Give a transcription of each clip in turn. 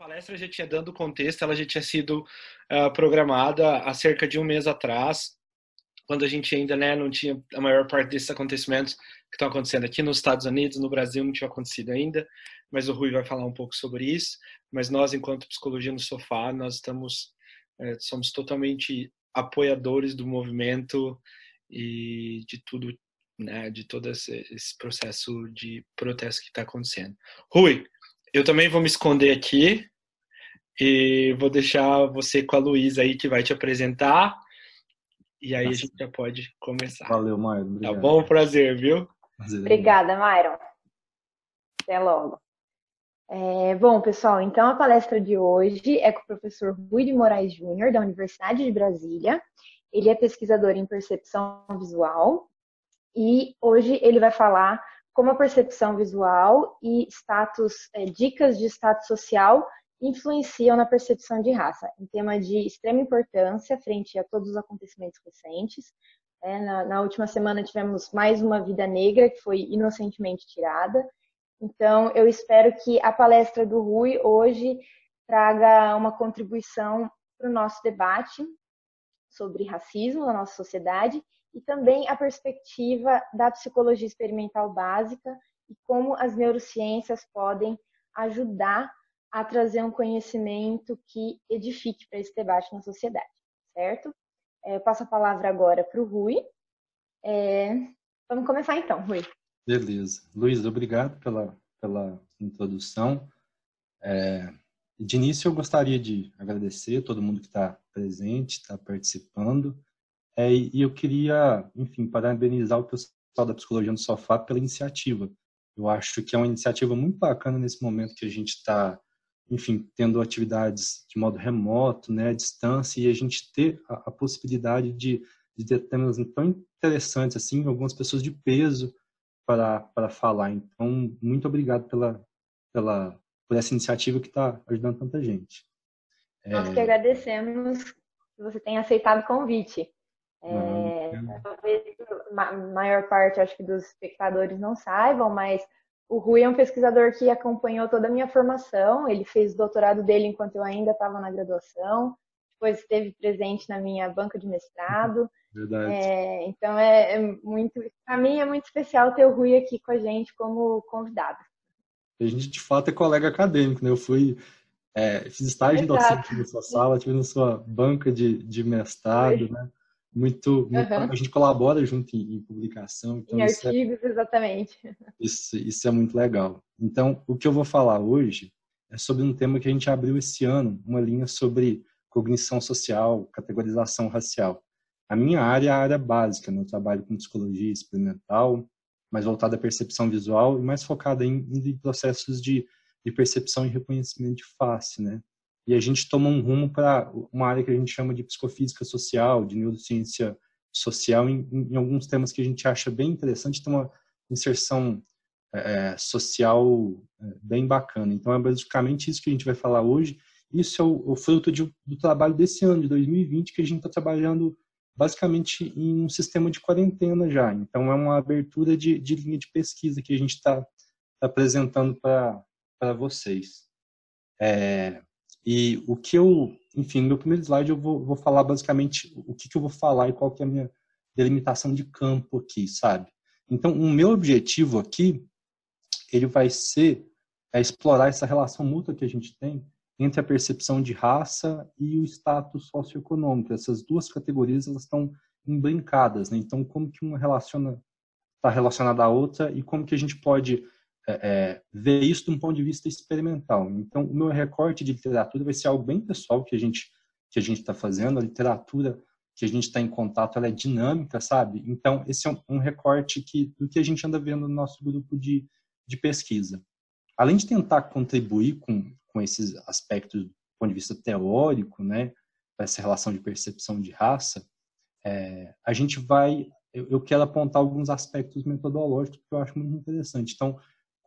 palestra já tinha dando contexto, ela já tinha sido uh, programada há cerca de um mês atrás, quando a gente ainda né, não tinha a maior parte desses acontecimentos que estão acontecendo aqui nos Estados Unidos, no Brasil não tinha acontecido ainda, mas o Rui vai falar um pouco sobre isso. Mas nós, enquanto Psicologia no Sofá, nós estamos é, somos totalmente apoiadores do movimento e de tudo, né, de todo esse, esse processo de protesto que está acontecendo. Rui, eu também vou me esconder aqui e vou deixar você com a Luísa aí que vai te apresentar. E aí Nossa. a gente já pode começar. Valeu, Myron. Tá bom? Prazer, viu? Prazer. Obrigada, Myron. Até logo. É, bom, pessoal, então a palestra de hoje é com o professor Rui de Moraes Júnior, da Universidade de Brasília. Ele é pesquisador em percepção visual e hoje ele vai falar como a percepção visual e status, é, dicas de status social influenciam na percepção de raça, um tema de extrema importância frente a todos os acontecimentos recentes. É, na, na, última semana tivemos mais uma vida negra que foi inocentemente tirada. Então, eu espero que a palestra do Rui hoje traga uma contribuição para o nosso debate sobre racismo na nossa sociedade e também a perspectiva da psicologia experimental básica e como as neurociências podem ajudar a trazer um conhecimento que edifique para esse debate na sociedade, certo? É, eu passo a palavra agora para o Rui. É, vamos começar então, Rui. Beleza. Luiz, obrigado pela, pela introdução. É, de início, eu gostaria de agradecer todo mundo que está presente, está participando. É, e eu queria, enfim, parabenizar o pessoal da Psicologia no Sofá pela iniciativa. Eu acho que é uma iniciativa muito bacana nesse momento que a gente está, enfim, tendo atividades de modo remoto, né, à distância, e a gente ter a, a possibilidade de, de ter temas tão interessantes, assim, algumas pessoas de peso para, para falar. Então, muito obrigado pela, pela, por essa iniciativa que está ajudando tanta gente. Nós é... que agradecemos que você tenha aceitado o convite. É, talvez a maior parte, acho que dos espectadores não saibam, mas o Rui é um pesquisador que acompanhou toda a minha formação. Ele fez o doutorado dele enquanto eu ainda estava na graduação. Depois esteve presente na minha banca de mestrado. Verdade. É, então é, é muito, para mim é muito especial ter o Rui aqui com a gente como convidado. A gente de fato é colega acadêmico, né? Eu fui é, fiz estágio Exato. docente na sua sala, tive na sua banca de, de mestrado, né? Muito, muito uhum. a gente colabora junto em, em publicação. Então em artigos, é, exatamente. Isso, isso é muito legal. Então, o que eu vou falar hoje é sobre um tema que a gente abriu esse ano, uma linha sobre cognição social, categorização racial. A minha área é a área básica, né? eu trabalho com psicologia experimental, mais voltada à percepção visual e mais focada em, em processos de, de percepção e reconhecimento de face, né? E a gente toma um rumo para uma área que a gente chama de psicofísica social, de neurociência social, em, em alguns temas que a gente acha bem interessante, tem uma inserção é, social é, bem bacana. Então, é basicamente isso que a gente vai falar hoje. Isso é o, o fruto de, do trabalho desse ano, de 2020, que a gente está trabalhando basicamente em um sistema de quarentena já. Então, é uma abertura de, de linha de pesquisa que a gente está tá apresentando para vocês. É, e o que eu, enfim, no meu primeiro slide eu vou, vou falar basicamente o que, que eu vou falar e qual que é a minha delimitação de campo aqui, sabe? Então, o meu objetivo aqui, ele vai ser é explorar essa relação mútua que a gente tem entre a percepção de raça e o status socioeconômico. Essas duas categorias elas estão embrincadas, né? Então, como que uma relaciona está relacionada à outra e como que a gente pode é, é, ver isso de um ponto de vista experimental. Então, o meu recorte de literatura vai ser algo bem pessoal que a gente que a gente está fazendo. A literatura que a gente está em contato ela é dinâmica, sabe? Então, esse é um, um, recorte que, do que a gente anda vendo no nosso grupo de, de pesquisa. Além de tentar contribuir com, com esses aspectos do ponto de vista teórico, né, essa relação de percepção de raça, é, a gente vai, eu, quero apontar alguns aspectos metodológicos que eu acho muito interessante. Então,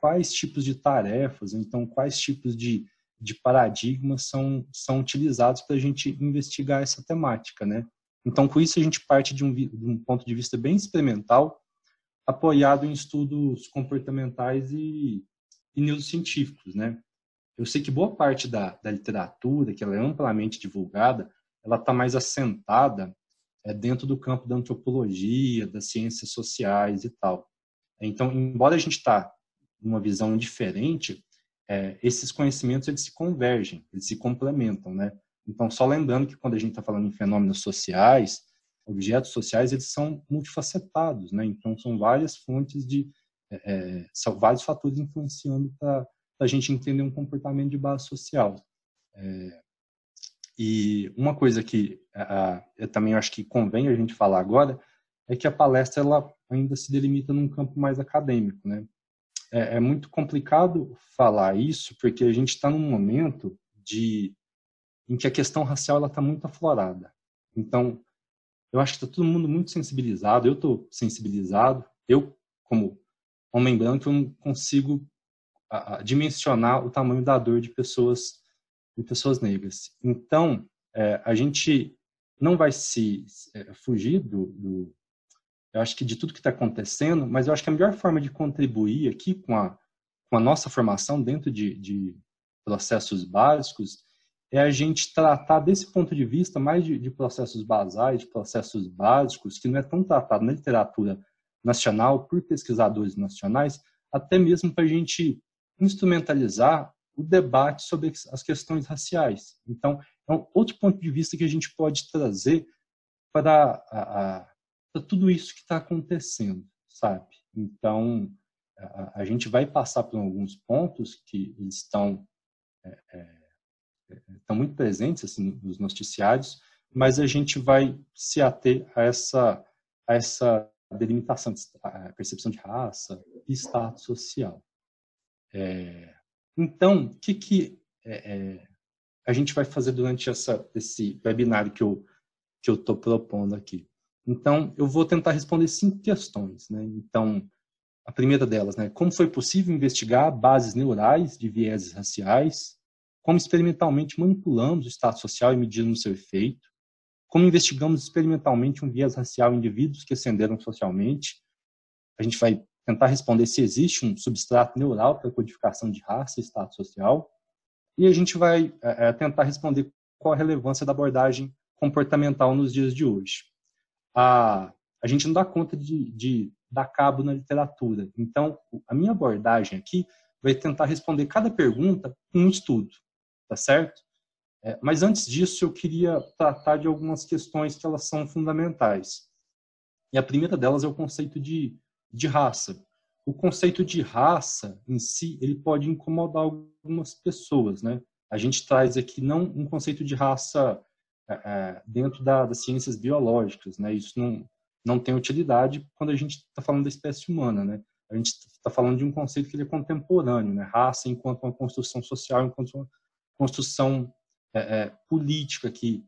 quais tipos de tarefas, então quais tipos de, de paradigmas são, são utilizados para a gente investigar essa temática, né? Então, com isso, a gente parte de um, de um ponto de vista bem experimental, apoiado em estudos comportamentais e, e neurocientíficos, né? eu sei que boa parte da, da literatura, que ela é amplamente divulgada, ela está mais assentada é, dentro do campo da antropologia, das ciências sociais e tal. Então, embora a gente está numa visão diferente, é, esses conhecimentos eles se convergem, eles se complementam, né? Então, só lembrando que quando a gente está falando em fenômenos sociais, objetos sociais, eles são multifacetados, né? Então, são várias fontes de, é, é são vários fatores influenciando para a gente entender um comportamento de base social. É, e uma coisa que a, eu também acho que convém a gente falar agora é que a palestra ela ainda se delimita num campo mais acadêmico, né? É, é muito complicado falar isso porque a gente está num momento de em que a questão racial está muito aflorada. Então, eu acho que está todo mundo muito sensibilizado. Eu estou sensibilizado. Eu, como homem branco, eu não consigo a, a, dimensionar o tamanho da dor de pessoas de pessoas negras. Então, é, a gente não vai se é, fugir do, do, eu acho que de tudo que está acontecendo, mas eu acho que a melhor forma de contribuir aqui com a, com a nossa formação dentro de, de processos básicos é a gente tratar desse ponto de vista mais de, de, processos basais, de processos básicos, que não é tão tratado na literatura nacional por pesquisadores nacionais, até mesmo para a gente instrumentalizar o debate sobre as questões raciais. Então, é um outro ponto de vista que a gente pode trazer para, a, para tudo isso que está acontecendo, sabe? Então, a, a, gente vai passar por alguns pontos que estão é, é, estão muito presentes assim, nos noticiários, mas a gente vai se ater a essa, a essa delimitação, a percepção de raça e status social. É, então, o que, que é, é, a gente vai fazer durante essa, esse webinar que eu que eu estou propondo aqui? Então, eu vou tentar responder cinco questões. Né? Então, a primeira delas, né? como foi possível investigar bases neurais de vieses raciais como experimentalmente manipulamos o estado social e medimos seu efeito, como investigamos experimentalmente um viés racial em indivíduos que ascenderam socialmente. A gente vai tentar responder se existe um substrato neural para codificação de raça e estado social. E a gente vai é, tentar responder qual a relevância da abordagem comportamental nos dias de hoje. A, a gente não dá conta de, de dar cabo na literatura. Então, a minha abordagem aqui vai tentar responder cada pergunta com um estudo tá certo? É, mas antes disso, eu queria tratar de algumas questões que elas são fundamentais. E a primeira delas é o conceito de, de raça. O conceito de raça em si, ele pode incomodar algumas pessoas, né? A gente traz aqui não um conceito de raça é, é dentro da, das ciências biológicas, né? Isso não, não tem utilidade quando a gente está falando da espécie humana, né? A gente está falando de um conceito que ele é contemporâneo, né? Raça enquanto uma construção social, enquanto uma construção é, é, política que,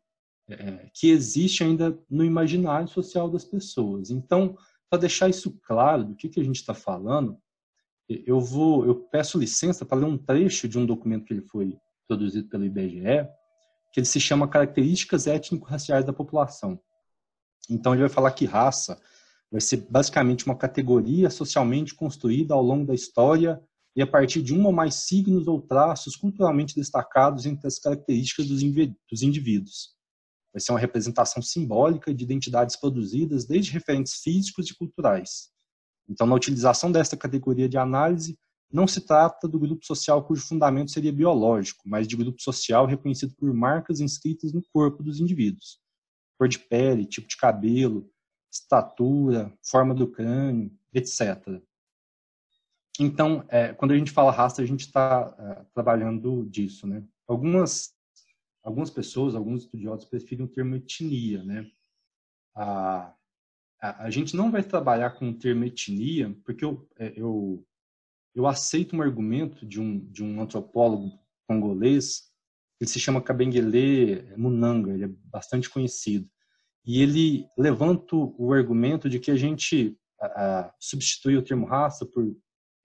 é, que existe ainda no imaginário social das pessoas. Então, para deixar isso claro do que, que a gente está falando, eu vou, eu peço licença para ler um trecho de um documento que ele foi produzido pelo IBGE, que ele se chama Características Étnico-Raciais da População. Então, ele vai falar que raça vai ser basicamente uma categoria socialmente construída ao longo da história e a partir de um ou mais signos ou traços culturalmente destacados entre as características dos indivíduos. Vai ser uma representação simbólica de identidades produzidas desde referentes físicos e culturais. Então, na utilização desta categoria de análise, não se trata do grupo social cujo fundamento seria biológico, mas de grupo social reconhecido por marcas inscritas no corpo dos indivíduos. Cor de pele, tipo de cabelo, estatura, forma do crânio, etc. Então, é, quando a gente fala raça, a gente está é, trabalhando disso, né? Algumas, algumas pessoas, alguns estudiosos preferem o termo etnia, né? A, a, a gente não vai trabalhar com o termo etnia, porque eu, é, eu, eu aceito um argumento de um, de um antropólogo congolês, ele se chama Kabengele Munanga, ele é bastante conhecido. E ele levanta o argumento de que a gente a, a, substitui o termo raça por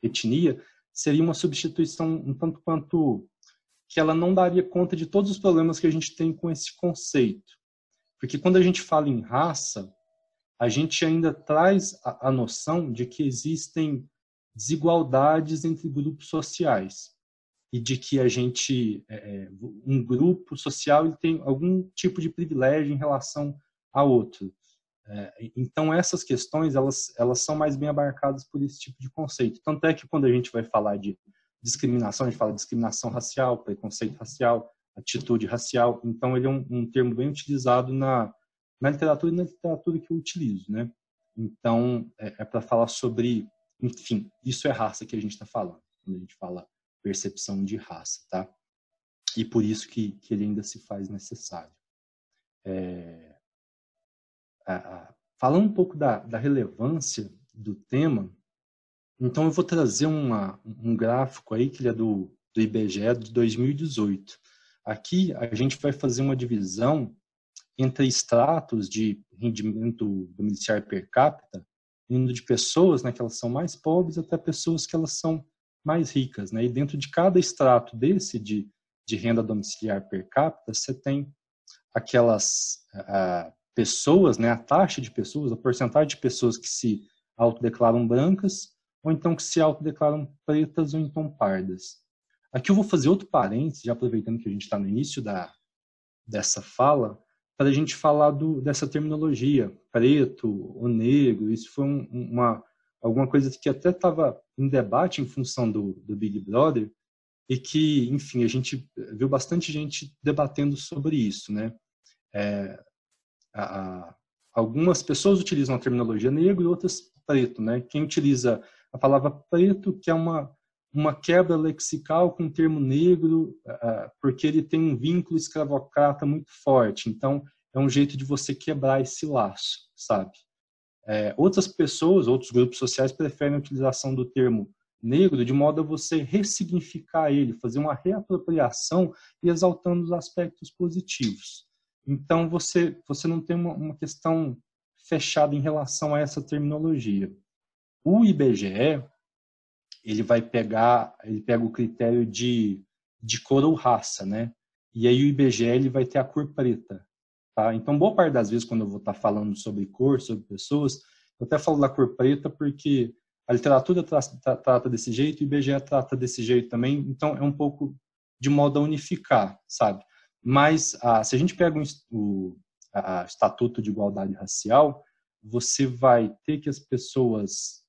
etnia, seria uma substituição um tanto quanto que ela não daria conta de todos os problemas que a gente tem com esse conceito. Porque quando a gente fala em raça, a gente ainda traz a, a noção de que existem desigualdades entre grupos sociais. e de que a gente, é, é um grupo social, ele tem algum tipo de privilégio em relação a outro. É, então essas questões elas elas são mais bem abarcadas por esse tipo de conceito. Tanto é que quando a gente vai falar de discriminação, a gente fala de discriminação racial, preconceito racial, atitude racial. Então ele é um, um termo bem utilizado na na literatura e na literatura que eu utilizo, né? Então é, é para falar sobre, enfim, isso é raça que a gente está falando quando a gente fala percepção de raça, tá? E por isso que, que ele ainda se faz necessário. É, a, a, falando um pouco da, da relevância do tema, então eu vou trazer uma, um gráfico aí que ele é do, do IBGE de 2018. Aqui a gente vai fazer uma divisão entre estratos de rendimento domiciliar per capita, indo de pessoas né, que elas são mais pobres até pessoas que elas são mais ricas. Né? E dentro de cada extrato desse de, de renda domiciliar per capita, você tem aquelas pessoas, né, a taxa de pessoas, a porcentagem de pessoas que se autodeclaram brancas ou então que se autodeclaram pretas ou então pardas. Aqui eu vou fazer outro parênteses, já aproveitando que a gente está no início da, dessa fala, para a gente falar do, dessa terminologia, preto ou negro. Isso foi um, uma, alguma coisa que até estava em debate em função do, do Big Brother e que, enfim, a gente viu bastante gente debatendo sobre isso, né? É, a, a, algumas pessoas utilizam a terminologia negro e outras preto, né? Quem utiliza a palavra preto, que é uma uma quebra lexical com o termo negro, uh, porque ele tem um vínculo escravocrata muito forte. Então, é um jeito de você quebrar esse laço, sabe? É, outras pessoas, outros grupos sociais preferem a utilização do termo negro de modo a você ressignificar ele, fazer uma reapropriação e exaltando os aspectos positivos. Então você você não tem uma, uma questão fechada em relação a essa terminologia. O IBGE ele vai pegar ele pega o critério de de cor ou raça, né? E aí o IBGE ele vai ter a cor preta. Tá? Então, boa parte das vezes, quando eu vou estar tá falando sobre cor, sobre pessoas, eu até falo da cor preta porque a literatura trata, trata desse jeito o IBGE trata desse jeito também, então é um pouco de modo a unificar, sabe? Mas ah, se a gente pega o, o a, Estatuto de Igualdade Racial, você vai ter que as pessoas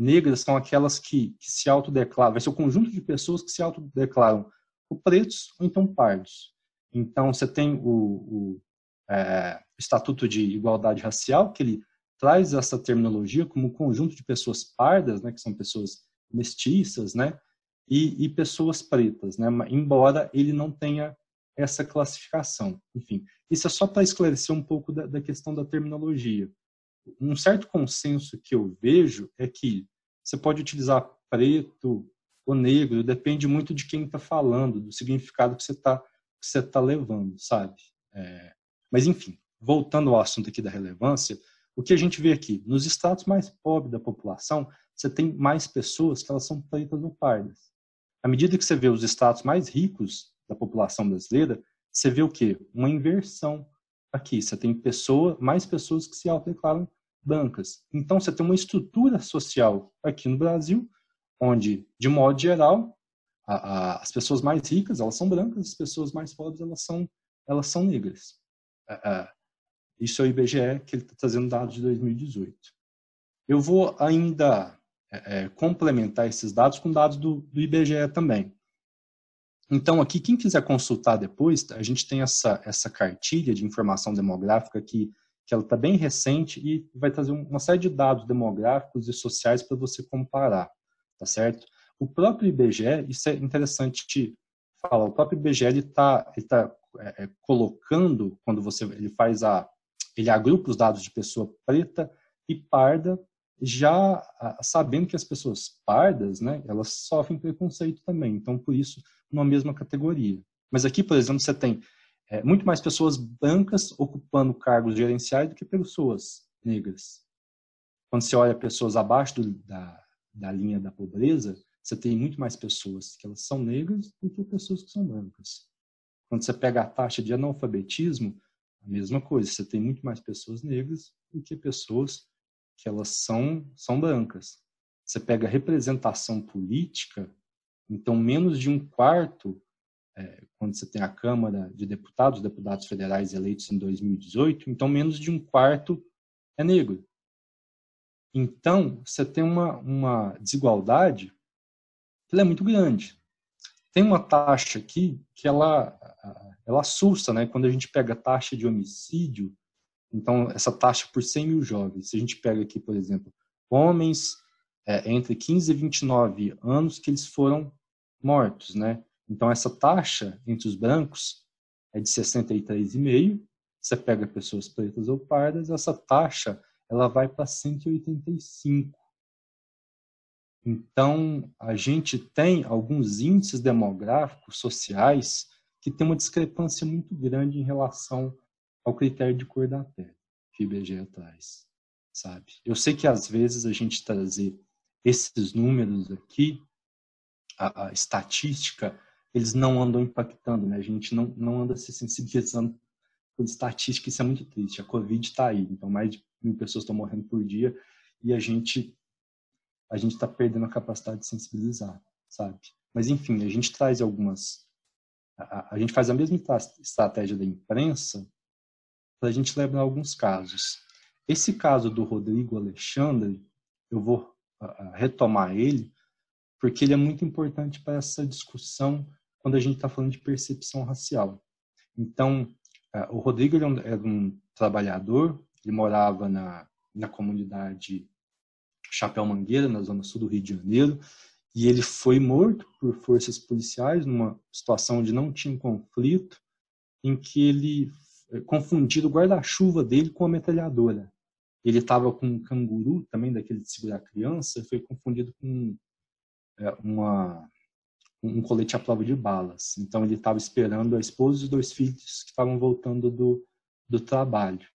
negras são aquelas que, que se autodeclaram, vai ser o conjunto de pessoas que se autodeclaram ou pretos ou então pardos. Então, você tem o, o, é, Estatuto de Igualdade Racial, que ele traz essa terminologia como conjunto de pessoas pardas, né, que são pessoas mestiças, né, e, e pessoas pretas, né, embora ele não tenha essa classificação. Enfim, isso é só para esclarecer um pouco da, da questão da terminologia. Um certo consenso que eu vejo é que você pode utilizar preto ou negro, depende muito de quem está falando, do significado que você está você tá levando, sabe? É, mas, enfim, voltando ao assunto aqui da relevância, o que a gente vê aqui? Nos estratos mais pobres da população, você tem mais pessoas que elas são pretas ou pardas. À medida que você vê os estratos mais ricos da população brasileira, você vê o quê? Uma inversão aqui. Você tem pessoa, mais pessoas que se autodeclaram brancas. Então, você tem uma estrutura social aqui no Brasil, onde, de modo geral, a, a, as pessoas mais ricas elas são brancas, as pessoas mais pobres elas são elas são negras. É, isso é o IBGE, que ele está trazendo dados de 2018. Eu vou ainda é, é, complementar esses dados com dados do, do, IBGE também. Então, aqui, quem quiser consultar depois, a gente tem essa, essa cartilha de informação demográfica aqui, que ela está bem recente e vai trazer uma série de dados demográficos e sociais para você comparar, tá certo? O próprio IBGE, isso é interessante falar, o próprio IBGE está ele tá é, é, colocando, quando você ele faz a. ele agrupa os dados de pessoa preta e parda, já sabendo que as pessoas pardas, né, elas sofrem preconceito também. Então, por isso, numa mesma categoria. Mas aqui, por exemplo, você tem é, muito mais pessoas brancas ocupando cargos gerenciais do que pessoas negras. Quando você olha pessoas abaixo do, da, da linha da pobreza, você tem muito mais pessoas que elas são negras do que pessoas que são brancas. Quando você pega a taxa de analfabetismo, a mesma coisa, você tem muito mais pessoas negras do que pessoas que elas são, são brancas. Você pega a representação política, Então, menos de um quarto, é, quando você tem a Câmara de Deputados, deputados federais eleitos em 2018, então menos de um quarto é negro. Então, você tem uma, uma desigualdade que é muito grande. Tem uma taxa aqui que ela, ela assusta, né? Quando a gente pega a taxa de homicídio, então essa taxa por 100 mil jovens, se a gente pega aqui, por exemplo, homens é, entre 15 e 29 anos que eles foram mortos, né? Então essa taxa entre os brancos é de 63,5. Você pega pessoas pretas ou pardas, essa taxa ela vai para 185. Então, a gente tem alguns índices demográficos, sociais, que tem uma discrepância muito grande em relação ao critério de cor da pele que o IBGE traz, sabe? Eu sei que às vezes a gente trazer esses números aqui, a, a estatística, eles não andam impactando, né? A gente não, não anda se sensibilizando por estatística, isso é muito triste. A Covid está aí, então mais de mil pessoas estão morrendo por dia e a gente a gente está perdendo a capacidade de sensibilizar, sabe? Mas enfim, a gente traz algumas, a, a gente faz a mesma estratégia da imprensa para a gente lembrar alguns casos. Esse caso do Rodrigo Alexandre, eu vou retomar ele, porque ele é muito importante para essa discussão quando a gente está falando de percepção racial. Então, uh, o Rodrigo era um, era um trabalhador, ele morava na, na comunidade Chapéu Mangueira, na zona sul do Rio de Janeiro, e ele foi morto por forças policiais numa situação onde não tinha conflito, em que ele confundiu o guarda-chuva dele com a metralhadora. Ele estava com um canguru, também daquele de segurar criança, e foi confundido com é, uma, um colete à prova de balas. Então ele estava esperando a esposa e os dois filhos que estavam voltando do, do trabalho.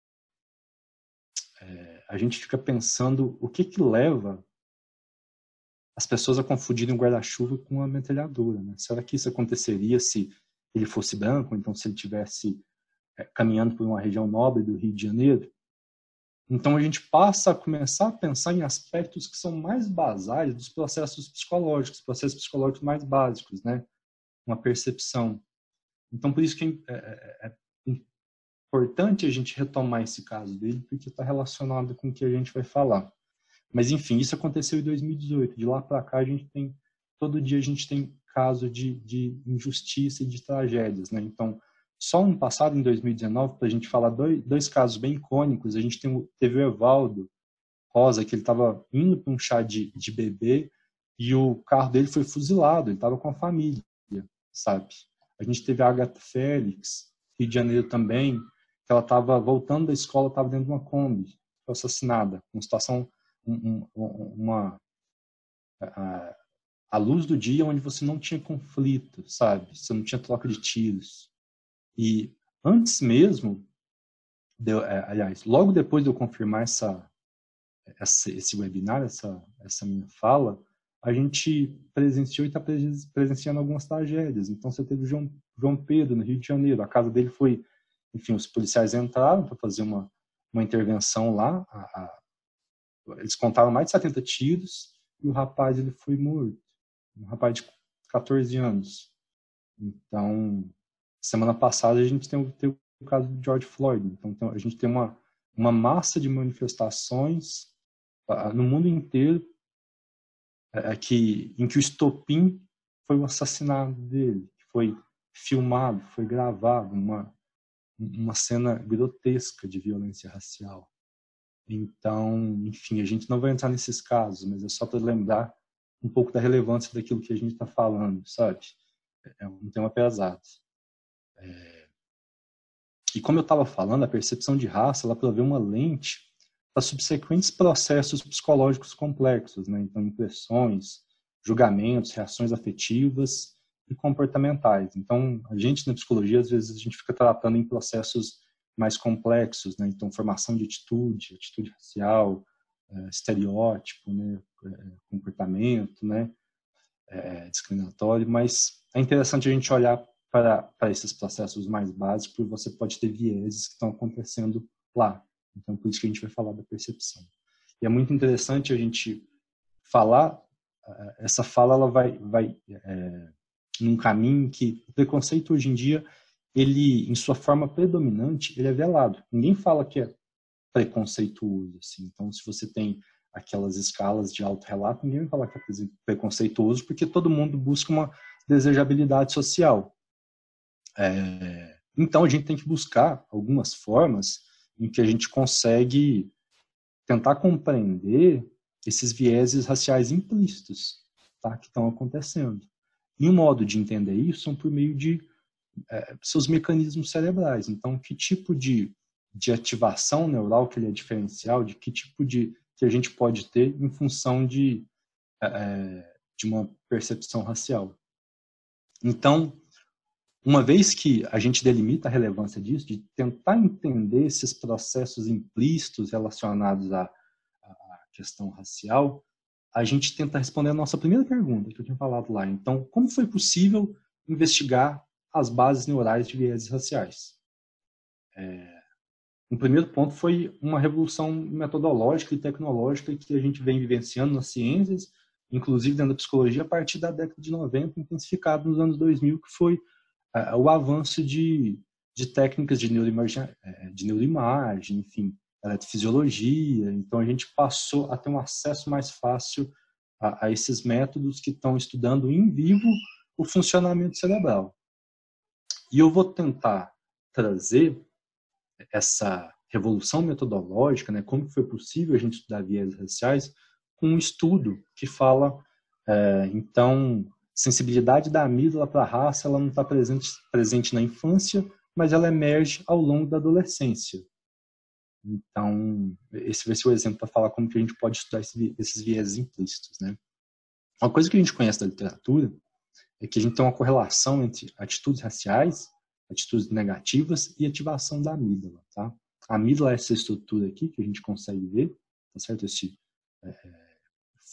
É, a gente fica pensando o que que leva as pessoas a confundirem o guarda-chuva com a metralhadora. Né? Será que isso aconteceria se ele fosse branco, então se ele tivesse é, caminhando por uma região nobre do Rio de Janeiro? Então a gente passa a começar a pensar em aspectos que são mais basais dos processos psicológicos, processos psicológicos mais básicos, né? Uma percepção. Então por isso que é, é, é importante a gente retomar esse caso dele, porque está relacionado com o que a gente vai falar. Mas, enfim, isso aconteceu em 2018. De lá para cá, a gente tem, todo dia a gente tem caso de, de injustiça e de tragédias. Né? Então, só no passado, em 2019, para a gente falar dois, dois casos bem icônicos, a gente tem, teve o Evaldo Rosa, que ele estava indo para um chá de, de bebê e o carro dele foi fuzilado, ele estava com a família, sabe? A gente teve a Agatha Félix, Rio de Janeiro também, que ela estava voltando da escola, estava dentro de uma Kombi, foi assassinada. Uma situação, um, uma a, a, luz do dia onde você não tinha conflito, sabe? Você não tinha troca de tiros. E antes mesmo, de, é, aliás, logo depois de eu confirmar essa, essa, esse webinar, essa, essa minha fala, a gente presenciou e está presenciando algumas tragédias. Então, você teve o João, João Pedro, no Rio de Janeiro. A casa dele foi enfim, os policiais entraram para fazer uma, uma intervenção lá. A, a, eles contaram mais de 70 tiros e o rapaz ele foi morto. Um rapaz de 14 anos. Então, semana passada a gente tem, tem o caso do George Floyd. Então, então, a gente tem uma, uma massa de manifestações uh, no mundo inteiro uh, que, em que o estopim foi o assassinato dele, que foi filmado, foi gravado, uma, uma cena grotesca de violência racial. Então, enfim, a gente não vai entrar nesses casos, mas é só para lembrar um pouco da relevância daquilo que a gente está falando, sabe? É um tema pesado. É... E como eu estava falando, a percepção de raça ela provê uma lente para subsequentes processos psicológicos complexos, né? Então, impressões, julgamentos, reações afetivas e comportamentais. Então, a gente na psicologia, às vezes, a gente fica tratando em processos mais complexos, né? Então, formação de atitude, atitude racial, é, estereótipo, né? É, comportamento, né? É, discriminatório, mas é interessante a gente olhar para, para esses processos mais básicos, porque você pode ter vieses que estão acontecendo lá. Então, por isso que a gente vai falar da percepção. E é muito interessante a gente falar essa fala ela vai, vai é, num caminho que o preconceito hoje em dia, ele, em sua forma predominante, ele é velado. Ninguém fala que é preconceituoso. Assim. Então, se você tem aquelas escalas de autorrelato, ninguém vai falar que é preconceituoso, porque todo mundo busca uma desejabilidade social. É, então, a gente tem que buscar algumas formas em que a gente consegue tentar compreender esses vieses raciais implícitos tá, que estão acontecendo. E um modo de entender isso são por meio de é, seus mecanismos cerebrais. Então, que tipo de, de ativação neural que ele é diferencial, de que tipo de que a gente pode ter em função de, é, é de uma percepção racial. Então, uma vez que a gente delimita a relevância disso, de tentar entender esses processos implícitos relacionados à, à questão racial, a gente tenta responder a nossa primeira pergunta, que eu tinha falado lá. Então, como foi possível investigar as bases neurais de vieses raciais? É, um primeiro ponto foi uma revolução metodológica e tecnológica que a gente vem vivenciando nas ciências, inclusive dentro da psicologia, a partir da década de 90, intensificado nos anos 2000, que foi o avanço de, de técnicas de neuroimagem, é, de neuroimagem, enfim, eletrofisiologia. Então, a gente passou a ter um acesso mais fácil a, a esses métodos que estão estudando em vivo o funcionamento cerebral. E eu vou tentar trazer essa revolução metodológica, né, como foi possível a gente estudar vias raciais, com um estudo que fala, é, então, sensibilidade da amígdala para a raça, ela não está presente, presente na infância, mas ela emerge ao longo da adolescência. Então, esse vai ser o exemplo para falar como que a gente pode estudar esses viés implícitos, né? Uma coisa que a gente conhece da literatura é que a gente tem uma correlação entre atitudes raciais, atitudes negativas e ativação da amígdala, tá? A amígdala é essa estrutura aqui que a gente consegue ver, tá certo? Esse é, é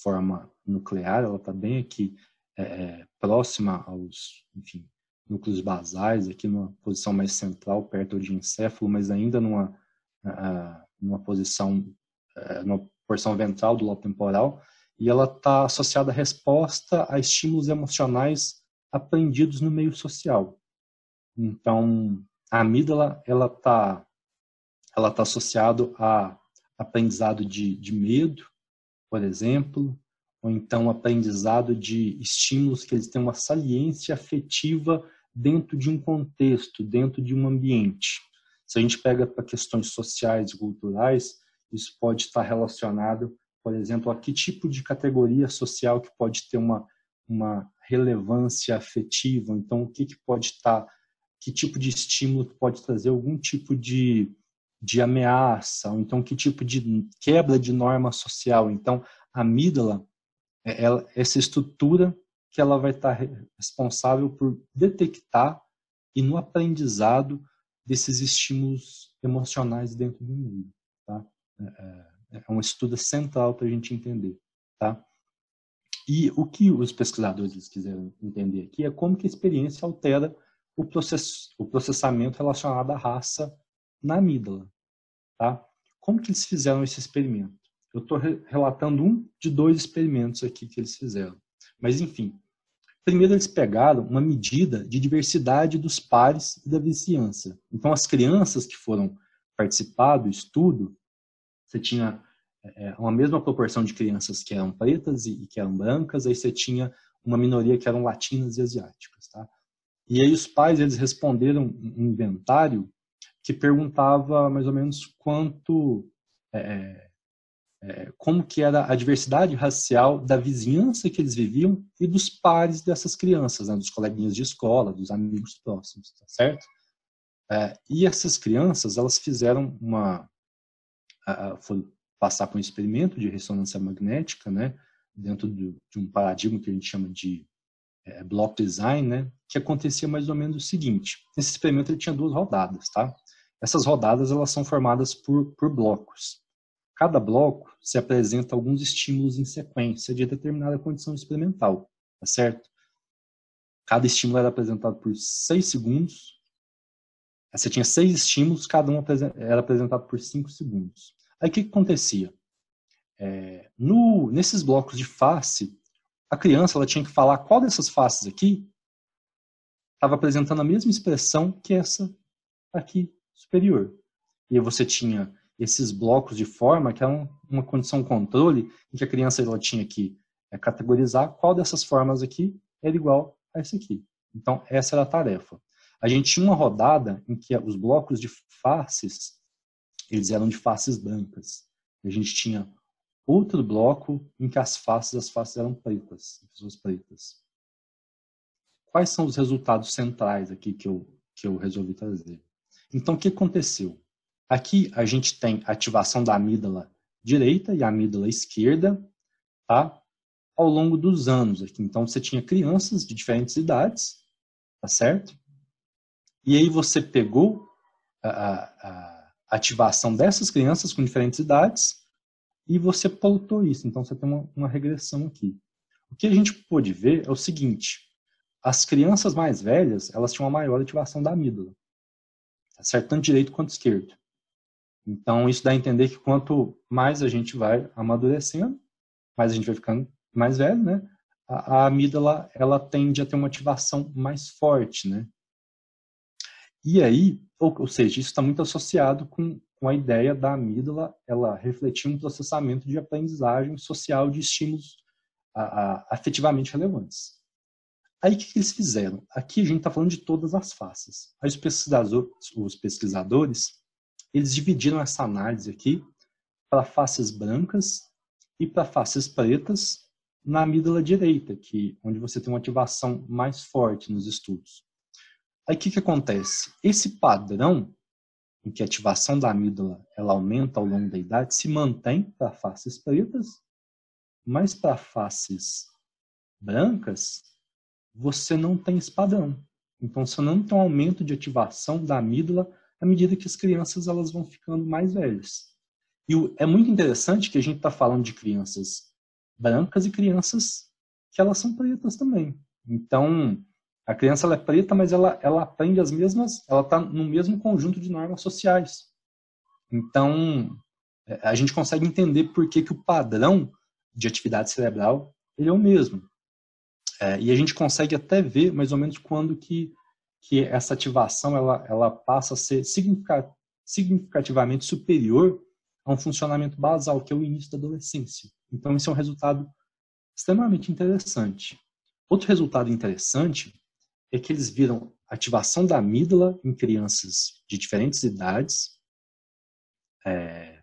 forma nuclear, ela está bem aqui é, é, próxima aos, enfim, núcleos basais, aqui numa posição mais central, perto do encéfalo, mas ainda numa numa posição, é, numa porção ventral do lobo temporal, e ela está associada à resposta a estímulos emocionais aprendidos no meio social. Então, a amígdala ela está ela tá associado a aprendizado de, de medo, por exemplo, ou então aprendizado de estímulos que eles têm uma saliência afetiva dentro de um contexto, dentro de um ambiente. Se a gente pega para questões sociais e culturais, isso pode estar relacionado, por exemplo, a que tipo de categoria social que pode ter uma, uma relevância afetiva. Então, o que, que pode estar, que tipo de estímulo pode trazer algum tipo de, de ameaça, ou então que tipo de quebra de norma social. Então, a amígdala, ela, essa estrutura que ela vai estar responsável por detectar e no aprendizado desses estímulos emocionais dentro do meio, tá? É, é, é um estudo central para a gente entender, tá? E o que os pesquisadores quiseram entender aqui é como que a experiência altera o, process, o processamento relacionado à raça na amígdala, tá? Como que eles fizeram esse experimento? Eu estou re relatando um de dois experimentos aqui que eles fizeram. Mas, enfim, Primeiro, eles pegaram uma medida de diversidade dos pares e da vizinhança. Então, as crianças que foram participar do estudo, você tinha é, uma mesma proporção de crianças que eram pretas e, que eram brancas, aí você tinha uma minoria que eram latinas e asiáticas. Tá? E aí os pais eles responderam um inventário que perguntava mais ou menos quanto é, é, como que era a diversidade racial da vizinhança que eles viviam e dos pares dessas crianças, né, dos coleguinhas de escola, dos amigos próximos, tá certo? É, e essas crianças, elas fizeram uma, foram passar por um experimento de ressonância magnética, né, dentro de, de um paradigma que a gente chama de é, block design, né, que acontecia mais ou menos o seguinte: esse experimento ele tinha duas rodadas, tá? Essas rodadas elas são formadas por, por blocos. Cada bloco se apresenta alguns estímulos em sequência de determinada condição experimental, tá certo? Cada estímulo era apresentado por seis segundos. Você tinha seis estímulos, cada um era apresentado por cinco segundos. Aí o que, que acontecia? É, no, nesses blocos de face, a criança ela tinha que falar qual dessas faces aqui estava apresentando a mesma expressão que essa aqui superior. E você tinha esses blocos de forma que eram uma condição controle em que a criança ela tinha que é, categorizar qual dessas formas aqui era igual a esse aqui. Então, essa era a tarefa. A gente tinha uma rodada em que os blocos de faces, eles eram de faces brancas. A gente tinha outro bloco em que as faces, as faces eram pretas, pessoas pretas. Quais são os resultados centrais aqui que eu, que eu resolvi trazer? Então, o que aconteceu? Aqui a gente tem ativação da amígdala direita e amígdala esquerda, tá? Ao longo dos anos aqui. Então, você tinha crianças de diferentes idades, tá certo? E aí você pegou a, a, a ativação dessas crianças com diferentes idades e você plotou isso. Então, você tem uma, uma regressão aqui. O que a gente pôde ver é o seguinte, as crianças mais velhas, elas tinham uma maior ativação da amígdala, tá certo? Tanto direito quanto esquerdo. Então, isso dá a entender que quanto mais a gente vai amadurecendo, mais a gente vai ficando mais velho, né? A, a amígdala, ela tende a ter uma ativação mais forte, né? E aí, ou, ou seja, isso está muito associado com, com a ideia da amígdala, ela refletir um processamento de aprendizagem social de estímulos a, a, afetivamente relevantes. Aí, o que, que eles fizeram? Aqui a gente está falando de todas as faces. Aí os pesquisadores, os pesquisadores eles dividiram essa análise aqui para faces brancas e para faces pretas na amígdala direita, que onde você tem uma ativação mais forte nos estudos. Aí o que, que acontece? Esse padrão em que a ativação da amígdala ela aumenta ao longo da idade se mantém para faces pretas, mas para faces brancas você não tem esse padrão. Então você não tem um aumento de ativação da amígdala à medida que as crianças elas vão ficando mais velhas. E é muito interessante que a gente está falando de crianças brancas e crianças que elas são pretas também. Então, a criança ela é preta, mas ela, ela aprende as mesmas, ela está no mesmo conjunto de normas sociais. Então, é, a gente consegue entender por que, que o padrão de atividade cerebral ele é o mesmo. É, e a gente consegue até ver mais ou menos quando que que essa ativação ela, ela passa a ser significativamente superior a um funcionamento basal, que é o início da adolescência. Então, isso é um resultado extremamente interessante. Outro resultado interessante é que eles viram ativação da amígdala em crianças de diferentes idades, é,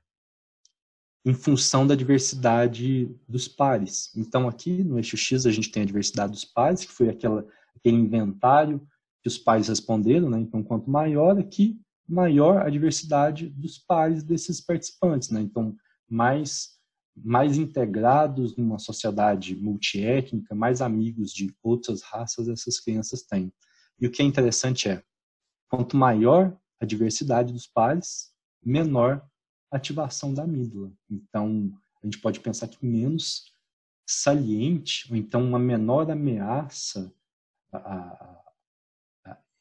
em função da diversidade dos pares. Então, aqui no eixo X, a gente tem a diversidade dos pares, que foi aquela, aquele inventário que os pais responderam, né? Então, quanto maior aqui, maior a diversidade dos pares desses participantes, né? Então, mais mais integrados numa sociedade multiétnica, mais amigos de outras raças essas crianças têm. E o que é interessante é, quanto maior a diversidade dos pares, menor a ativação da amígdala. Então, a gente pode pensar que menos saliente, ou então uma menor ameaça a,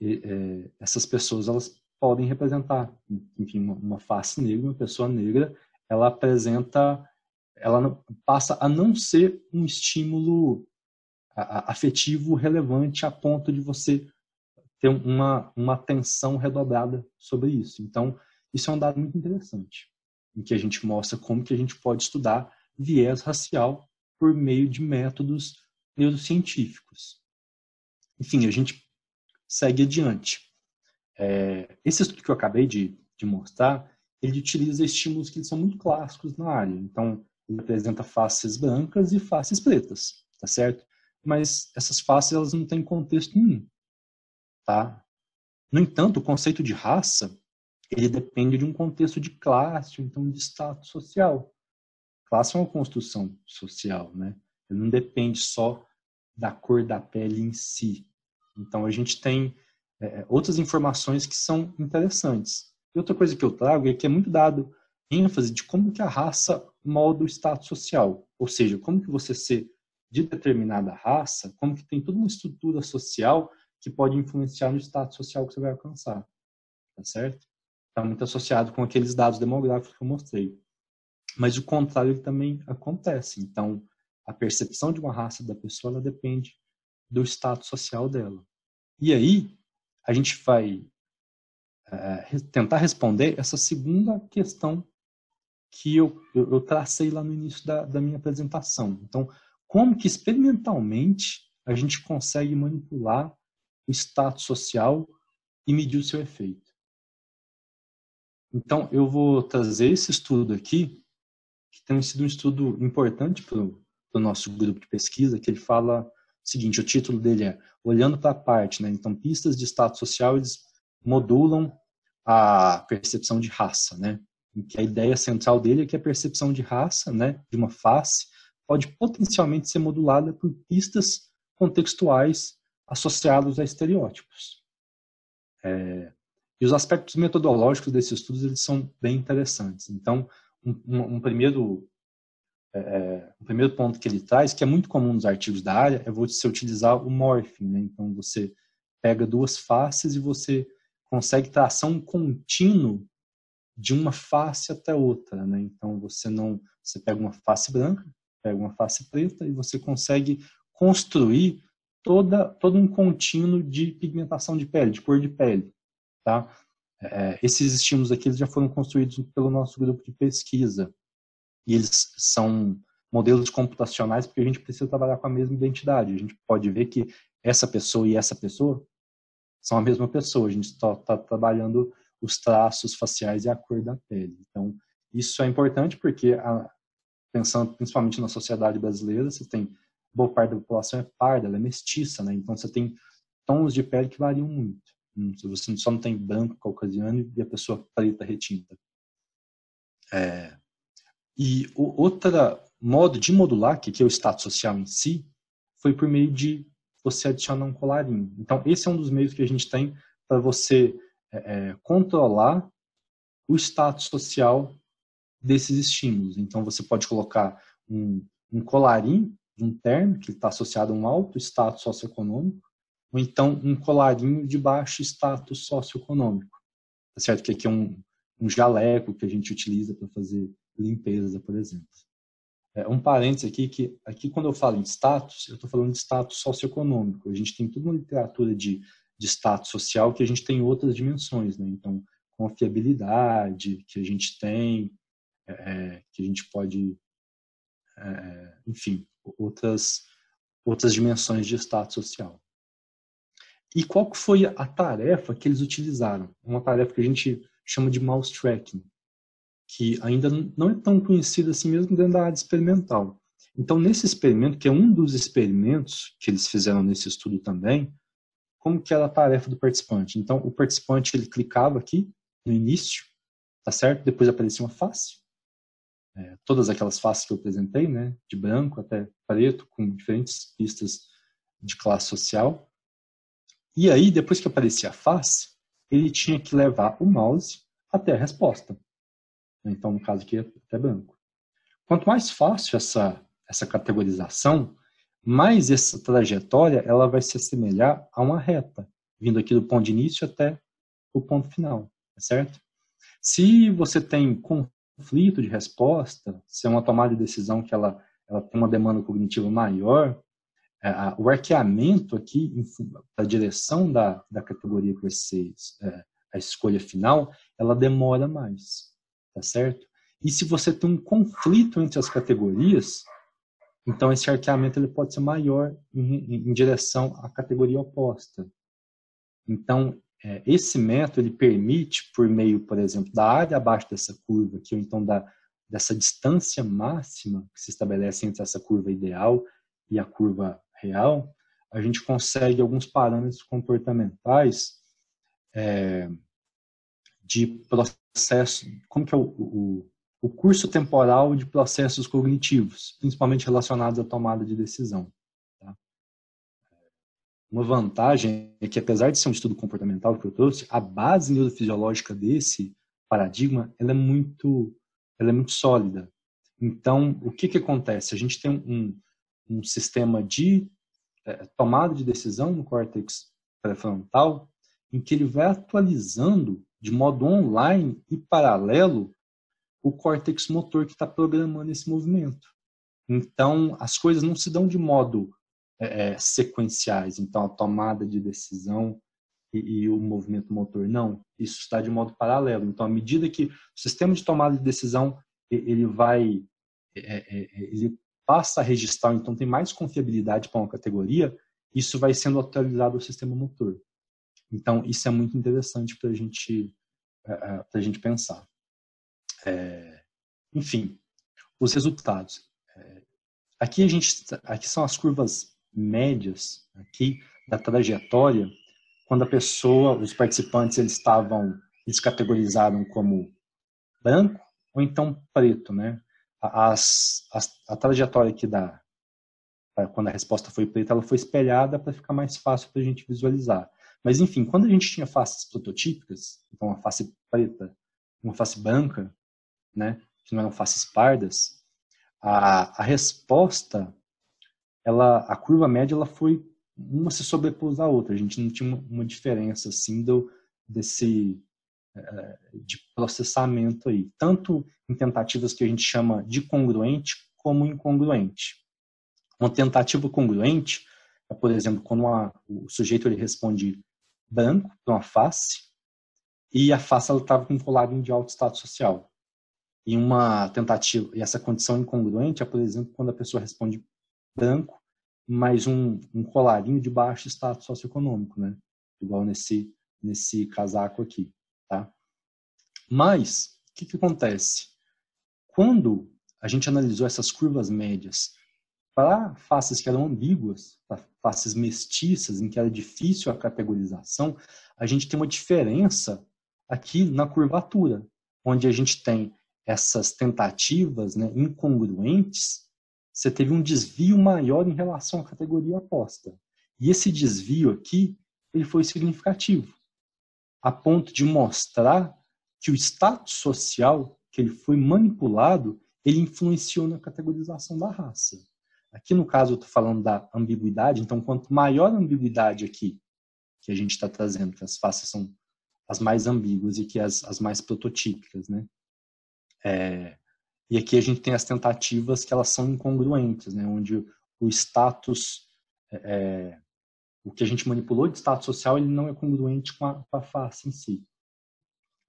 é, essas pessoas elas podem representar, enfim, uma, uma, face negra, uma pessoa negra, ela apresenta, ela passa a não ser um estímulo afetivo relevante a ponto de você ter uma, uma atenção redobrada sobre isso. Então, isso é um dado muito interessante, em que a gente mostra como que a gente pode estudar viés racial por meio de métodos neurocientíficos. Enfim, a gente segue adiante. É, esse estudo que eu acabei de, de mostrar, ele utiliza estímulos que são muito clássicos na área. Então, ele apresenta faces brancas e faces pretas, tá certo? Mas essas faces elas não têm contexto nenhum, tá? No entanto, o conceito de raça ele depende de um contexto de classe, então de status social. Classe é uma construção social, né? Ele não depende só da cor da pele em si, então a gente tem é, outras informações que são interessantes. E outra coisa que eu trago é que é muito dado ênfase de como que a raça molda o status social, ou seja, como que você ser de determinada raça, como que tem toda uma estrutura social que pode influenciar no status social que você vai alcançar, tá certo? Está muito associado com aqueles dados demográficos que eu mostrei. Mas o contrário também acontece. Então, a percepção de uma raça da pessoa ela depende do status social dela. E aí a gente vai é, tentar responder essa segunda questão que eu, eu, eu tracei lá no início da, da minha apresentação. Então, como que experimentalmente a gente consegue manipular o status social e medir o seu efeito? Então, eu vou trazer esse estudo aqui, que tem sido um estudo importante para o nosso grupo de pesquisa, que ele fala seguinte, o título dele é Olhando para a parte, né? Então, pistas de status social, eles modulam a percepção de raça, né? que a ideia central dele é que a percepção de raça, né, de uma face, pode potencialmente ser modulada por pistas contextuais associadas a estereótipos. É, e os aspectos metodológicos desses estudos eles são bem interessantes. Então, um, um, um primeiro é, é, um primeiro ponto que ele traz, que é muito comum nos artigos da área, é você utilizar o morphing. Né? Então, você pega duas faces e você consegue traçar um contínuo de uma face até outra, né? Então você não, você pega uma face branca, pega uma face preta e você consegue construir toda todo um contínuo de pigmentação de pele, de cor de pele, tá? É, esses estímulos aqui já foram construídos pelo nosso grupo de pesquisa e eles são modelos computacionais porque a gente precisa trabalhar com a mesma identidade. A gente pode ver que essa pessoa e essa pessoa são a mesma pessoa. A gente está tá trabalhando os traços faciais e a cor da pele. Então, isso é importante porque, a, pensando principalmente na sociedade brasileira, você tem boa parte da população é parda, ela é mestiça, né? Então, você tem tons de pele que variam muito. Hum, você só não tem branco caucasiano e a pessoa preta retinta. É, e o outro modo de modular, que é o status social em si, foi por meio de você adicionar um colarinho. Então, esse é um dos meios que a gente tem para você é, é, controlar o status social desses estímulos. Então, você pode colocar um, um colarinho de um terno que está associado a um alto status socioeconômico, ou então um colarinho de baixo status socioeconômico. Tá certo? Que aqui é um, um jaleco que a gente utiliza para fazer limpeza, por exemplo. É, um parênteses aqui, que aqui quando eu falo em status, eu estou falando de status socioeconômico. A gente tem toda uma literatura de de status social que a gente tem outras dimensões, né? Então, confiabilidade que a gente tem, é, é, que a gente pode, é, enfim, outras outras dimensões de status social. E qual que foi a tarefa que eles utilizaram? Uma tarefa que a gente chama de mouse tracking, que ainda não é tão conhecida assim mesmo dentro da área experimental. Então, nesse experimento, que é um dos experimentos que eles fizeram nesse estudo também, como que era a tarefa do participante. Então, o participante ele clicava aqui no início, tá certo? Depois aparecia uma face, é, todas aquelas faces que eu apresentei, né, de branco até preto, com diferentes pistas de classe social. E aí, depois que aparecia a face, ele tinha que levar o mouse até a resposta. Então, no caso aqui, é até branco. Quanto mais fácil essa, essa categorização, mas essa trajetória ela vai se assemelhar a uma reta, vindo aqui do ponto de início até o ponto final, tá certo? Se você tem conflito de resposta, se é uma tomada de decisão que ela, ela tem uma demanda cognitiva maior, é, o arqueamento aqui, a direção da, da categoria que vai ser é, a escolha final, ela demora mais, tá certo? E se você tem um conflito entre as categorias, então, esse arqueamento ele pode ser maior em, em, em direção à categoria oposta. Então, é, esse método ele permite, por meio, por exemplo, da área abaixo dessa curva, aqui, ou então da, dessa distância máxima que se estabelece entre essa curva ideal e a curva real, a gente consegue alguns parâmetros comportamentais é, de processo, como que é o, o, o curso temporal de processos cognitivos, principalmente relacionados à tomada de decisão. Tá? Uma vantagem é que, apesar de ser um estudo comportamental que eu trouxe, a base neurofisiológica desse paradigma ela é muito, ela é muito sólida. Então, o que, que acontece? A gente tem um, um sistema de é, tomada de decisão no córtex pré-frontal em que ele vai atualizando de modo online e paralelo o córtex motor que está programando esse movimento. Então, as coisas não se dão de modo é, é, sequenciais. Então, a tomada de decisão e, e, o movimento motor, não. Isso está de modo paralelo. Então, à medida que o sistema de tomada de decisão ele vai, é, é, é, ele passa a registrar, então tem mais confiabilidade para uma categoria, isso vai sendo atualizado ao sistema motor. Então, isso é muito interessante para gente, a gente pensar. enfim, os resultados. aqui a gente, aqui são as curvas médias aqui da trajetória, quando a pessoa, os participantes, eles estavam, eles categorizaram como branco ou então preto, né? As, as, a trajetória aqui da, quando a resposta foi preta, ela foi espelhada para ficar mais fácil para a gente visualizar. Mas, enfim, quando a gente tinha faces prototípicas, então uma face preta, uma face branca, né, que não eram faces pardas, a, a resposta ela, a curva média ela foi uma se sobrepôs à outra. A gente não tinha uma, uma diferença assim do desse é, de processamento aí, tanto em tentativas que a gente chama de congruente como incongruente. Uma tentativa congruente é, por exemplo, quando uma, o sujeito ele responde branco para uma face e a face estava com um colarinho de alto status social. E uma tentativa, e essa condição incongruente é, por exemplo, quando a pessoa responde branco, mais um, um colarinho de baixo status socioeconômico, né? Igual nesse, nesse casaco aqui, tá? Mas, o que, que acontece? Quando a gente analisou essas curvas médias para faces que eram ambíguas, para faces mestiças, em que era difícil a categorização, a gente tem uma diferença aqui na curvatura, onde a gente tem essas tentativas né, incongruentes você teve um desvio maior em relação à categoria aposta. E esse desvio aqui, ele foi significativo, a ponto de mostrar que o status social que ele foi manipulado, ele influenciou na categorização da raça. Aqui no caso eu estou falando da ambiguidade, então quanto maior a ambiguidade aqui que a gente está trazendo, que as faces são as mais ambíguas e que as, as mais prototípicas, né? É, e aqui a gente tem as tentativas que elas são incongruentes, né? onde o status, é, é, o que a gente manipulou de status social, ele não é congruente com a, com a face em si.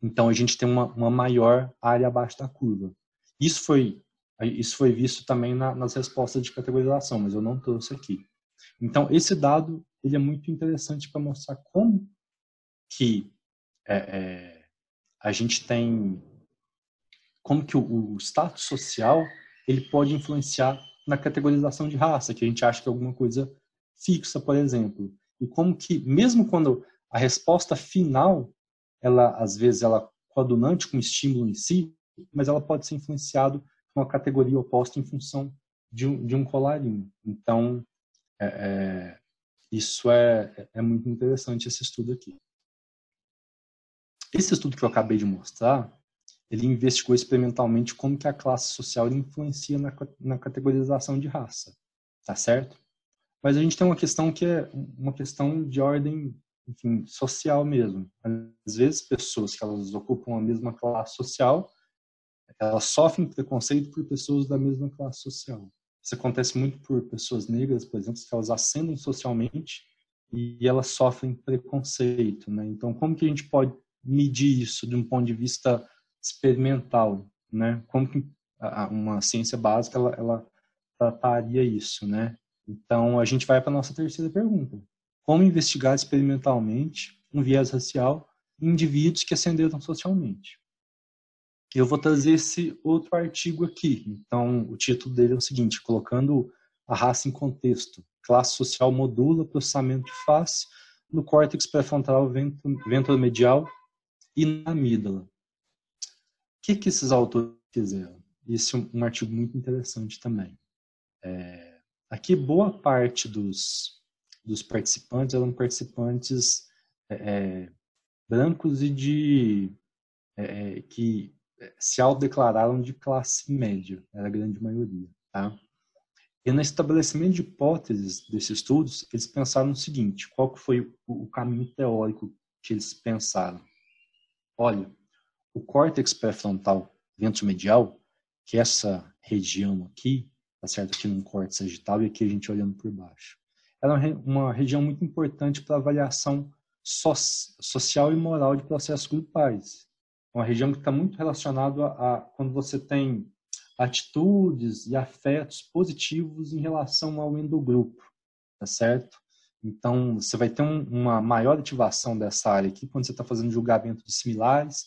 Então a gente tem uma, uma, maior área abaixo da curva. Isso foi, isso foi visto também na, nas respostas de categorização, mas eu não trouxe aqui. Então esse dado ele é muito interessante para mostrar como que é, é, a gente tem como que o, o status social ele pode influenciar na categorização de raça, que a gente acha que é alguma coisa fixa, por exemplo. E como que, mesmo quando a resposta final, ela às vezes ela coadunante com o estímulo em si, mas ela pode ser influenciado com a categoria oposta em função de um, de um colarinho. Então, é, é, isso é, é muito interessante esse estudo aqui. Esse estudo que eu acabei de mostrar, ele investigou experimentalmente como que a classe social influencia na, na categorização de raça, tá certo? Mas a gente tem uma questão que é uma questão de ordem, enfim, social mesmo. Às vezes, pessoas que elas ocupam a mesma classe social, elas sofrem preconceito por pessoas da mesma classe social. Isso acontece muito por pessoas negras, por exemplo, que elas ascendem socialmente e elas sofrem preconceito, né? Então, como que a gente pode medir isso de um ponto de vista experimental, né? Como que uma ciência básica ela, ela trataria isso, né? Então a gente vai para a nossa terceira pergunta: como investigar experimentalmente um viés racial em indivíduos que ascenderam socialmente? Eu vou trazer esse outro artigo aqui. Então o título dele é o seguinte: colocando a raça em contexto, classe social modula processamento face no córtex pré-frontal ventromedial e na amígdala que, que esses autores fizeram? Esse é um artigo muito interessante também. É, aqui, boa parte dos, dos participantes eram participantes é, é brancos e de é, é, que se autodeclararam de classe média, era a grande maioria. Tá? E no estabelecimento de hipóteses desses estudos, eles pensaram o seguinte: qual foi o, caminho teórico que eles pensaram? Olha, o córtex pré-frontal ventromedial, que é essa região aqui, tá certo? Aqui num corte sagital e aqui a gente olhando por baixo. Ela é uma região muito importante para avaliação so social e moral de processos grupais. Uma região que está muito relacionada a, quando você tem atitudes e afetos positivos em relação ao endogrupo, tá certo? Então, você vai ter um, uma maior ativação dessa área aqui quando você está fazendo julgamento de similares,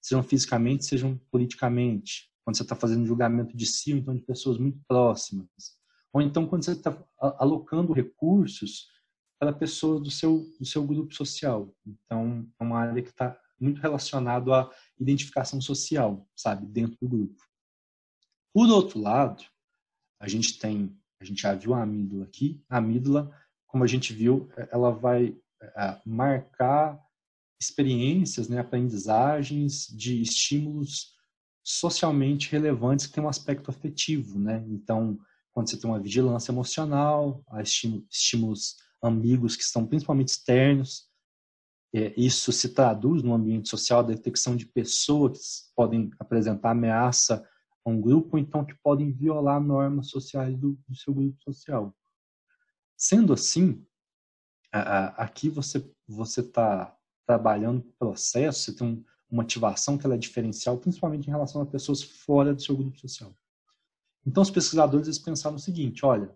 sejam fisicamente, sejam politicamente. Quando você está fazendo julgamento de si, ou então de pessoas muito próximas. Ou então quando você está alocando recursos para pessoas do seu, do seu grupo social. Então, é uma área que está muito relacionado à identificação social, sabe, dentro do grupo. Por outro lado, a gente tem, a gente já viu a amígdala aqui. A amígdala, como a gente viu, ela vai é, marcar experiências, né, aprendizagens de estímulos socialmente relevantes que têm um aspecto afetivo, né? Então, quando você tem uma vigilância emocional, estímulos ambíguos que são principalmente externos, é, isso se traduz no ambiente social, a detecção de pessoas que podem apresentar ameaça um grupo, então que podem violar normas sociais do, do seu grupo social. Sendo assim, aqui você você está trabalhando processo, você tem um, uma ativação que ela é diferencial, principalmente em relação a pessoas fora do seu grupo social. Então, os pesquisadores eles pensaram o seguinte: olha,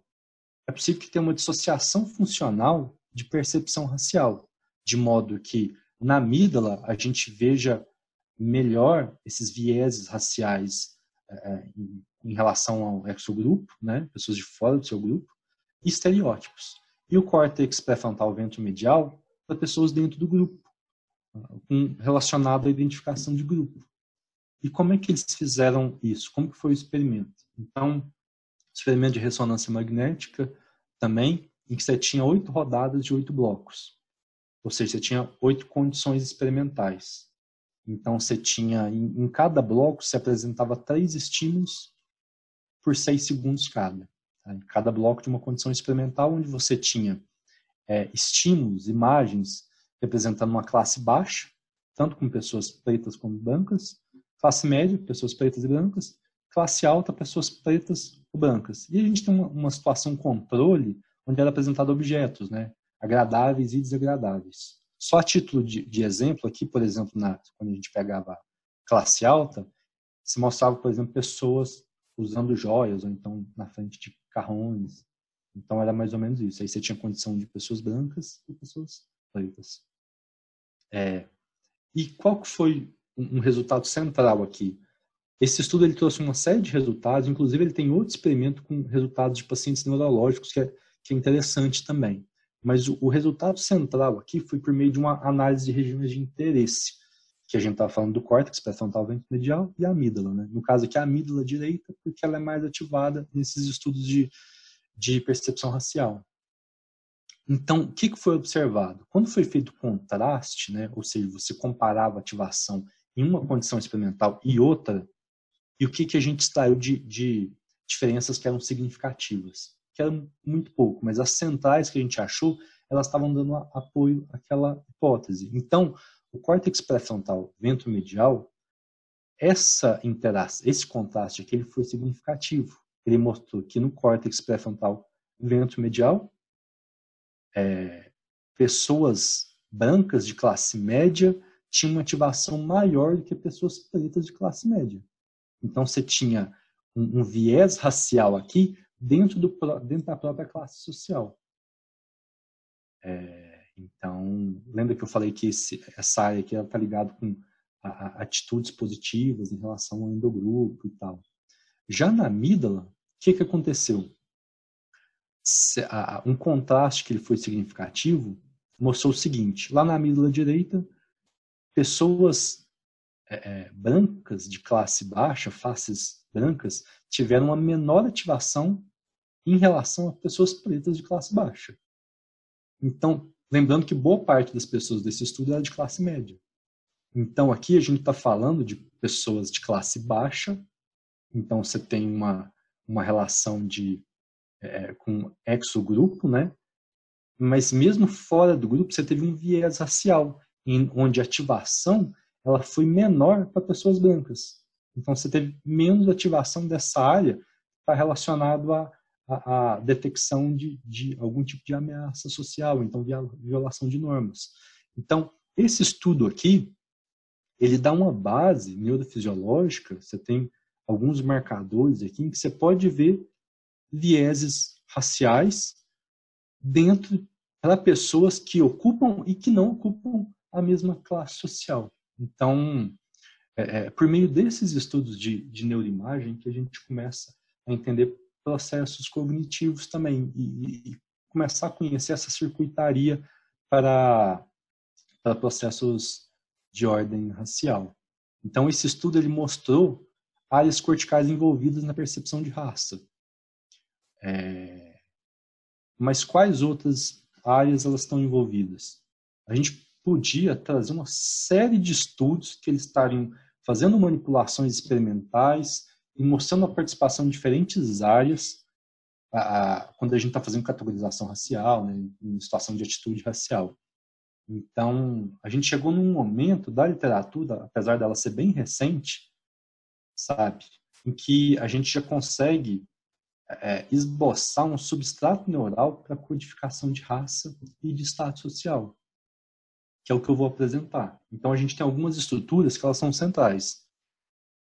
é possível que tenha uma dissociação funcional de percepção racial, de modo que na amígdala a gente veja melhor esses vieses raciais é, em, em, relação ao exogrupo, né, pessoas de fora do seu grupo, e estereótipos. E o córtex pré-frontal ventromedial para pessoas dentro do grupo, relacionado à identificação de grupo. E como é que eles fizeram isso? Como foi o experimento? Então, experimento de ressonância magnética também, em que você tinha oito rodadas de oito blocos. Ou seja, você tinha oito condições experimentais. Então, você tinha, em, em cada bloco, se apresentava três estímulos por seis segundos cada. Tá? Em cada bloco de uma condição experimental, onde você tinha é, estímulos, imagens, representando uma classe baixa, tanto com pessoas pretas como brancas, classe média, pessoas pretas e brancas, classe alta, pessoas pretas ou brancas. E a gente tem uma, uma situação controle, onde era apresentado objetos, né? Agradáveis e desagradáveis. Só a título de, de exemplo, aqui, por exemplo, na, quando a gente pegava classe alta, se mostrava, por exemplo, pessoas usando joias, ou então na frente de carrões. Então era mais ou menos isso. Aí você tinha condição de pessoas brancas e pessoas pretas. É, e qual que foi um resultado central aqui? Esse estudo ele trouxe uma série de resultados, inclusive ele tem outro experimento com resultados de pacientes neurológicos que é, que é interessante também. Mas o, o, resultado central aqui foi por meio de uma análise de regiões de interesse, que a gente estava falando do córtex pré-frontal ventromedial e a amígdala. Né? No caso aqui, a amígdala direita, porque ela é mais ativada nesses estudos de, de percepção racial. Então, o que, que foi observado? Quando foi feito contraste, né, ou seja, você comparava a ativação em uma condição experimental e outra, e o que, que a gente extraiu de, de diferenças que eram significativas? Que era muito pouco, mas as centrais que a gente achou, elas estavam dando apoio àquela hipótese. Então, o córtex pré-frontal ventromedial, essa interação, esse contraste aqui, ele foi significativo. Ele mostrou que no córtex pré-frontal ventromedial, é, pessoas brancas de classe média tinham uma ativação maior do que pessoas pretas de classe média. Então, você tinha um, um viés racial aqui dentro, do, dentro da própria classe social. É, então, lembra que eu falei que esse, essa área aqui está ligada com a, a, atitudes positivas em relação ao endogrupo e tal. Já na amígdala, o que, que aconteceu? Se, a, um contraste que ele foi significativo mostrou o seguinte: lá na amígdala direita, pessoas é, é brancas de classe baixa, faces brancas, tiveram uma menor ativação em relação a pessoas pretas de classe baixa. Então, lembrando que boa parte das pessoas desse estudo era de classe média. Então, aqui a gente está falando de pessoas de classe baixa, então você tem uma, uma relação de é, com exogrupo, né? Mas mesmo fora do grupo, você teve um viés racial, em, onde a ativação ela foi menor para pessoas brancas. Então, você teve menos ativação dessa área está relacionado à, à, à detecção de, de, algum tipo de ameaça social, então violação de normas. Então, esse estudo aqui, ele dá uma base neurofisiológica, você tem alguns marcadores aqui em que você pode ver vieses raciais dentro para pessoas que ocupam e que não ocupam a mesma classe social. Então, é, é, por meio desses estudos de, de neuroimagem que a gente começa a entender processos cognitivos também e, e começar a conhecer essa circuitaria para, para processos de ordem racial. Então, esse estudo ele mostrou áreas corticais envolvidas na percepção de raça. É... Mas quais outras áreas elas estão envolvidas? A gente podia trazer uma série de estudos que eles estariam fazendo manipulações experimentais mostrando a participação em diferentes áreas a, quando a gente está fazendo categorização racial, né, em situação de atitude racial. Então, a gente chegou num momento da literatura, apesar dela ser bem recente, sabe? Em que a gente já consegue é, esboçar um substrato neural para codificação de raça e de estado social, que é o que eu vou apresentar. Então a gente tem algumas estruturas que elas são centrais.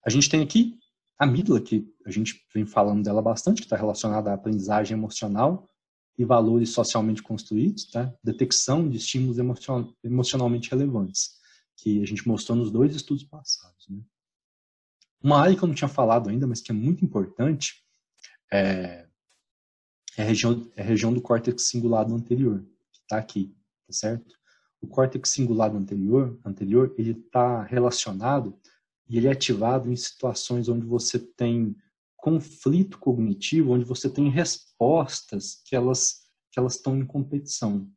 A gente tem aqui a amígdala, que a gente vem falando dela bastante, que está relacionada à aprendizagem emocional e valores socialmente construídos, tá? detecção de estímulos emocionalmente relevantes, que a gente mostrou nos dois estudos passados. Né? Uma área que eu não tinha falado ainda, mas que é muito importante, é, é, a, região, é a região do córtex cingulado anterior, que está aqui, tá certo? O córtex cingulado anterior, anterior ele está relacionado e ele é ativado em situações onde você tem conflito cognitivo, onde você tem respostas que elas que elas estão em competição.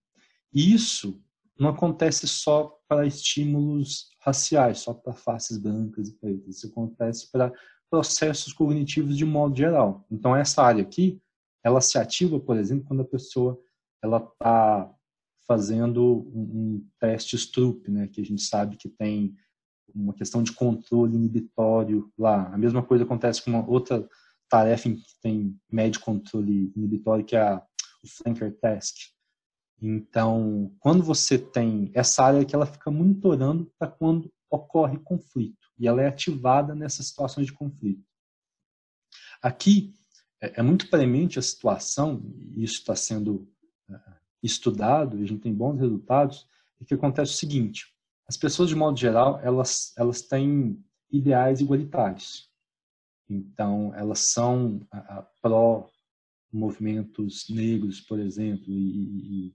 E isso não acontece só para estímulos raciais, só para faces brancas e pretas. Isso acontece para processos cognitivos de modo geral. Então essa área aqui, ela se ativa, por exemplo, quando a pessoa ela está fazendo um, um teste Stroop, né, que a gente sabe que tem uma questão de controle inibitório lá. A mesma coisa acontece com uma outra tarefa que tem médio controle inibitório, que é o flanker task. Então, quando você tem essa área que ela fica monitorando para quando ocorre conflito, e ela é ativada nessas situações de conflito. Aqui é, é muito premente a situação, e isso está sendo é, estudado, a gente tem bons resultados, e que acontece o seguinte, as pessoas, de modo geral, elas, elas têm ideais igualitários. Então, elas são pró-movimentos negros, por exemplo, e, e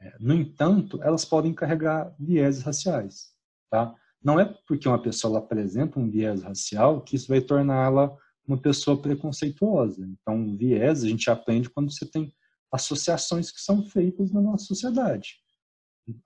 é, no entanto, elas podem carregar vieses raciais. Tá? Não é porque uma pessoa apresenta um viés racial que isso vai torná-la uma pessoa preconceituosa. Então, viés a gente aprende quando você tem associações que são feitas na nossa sociedade.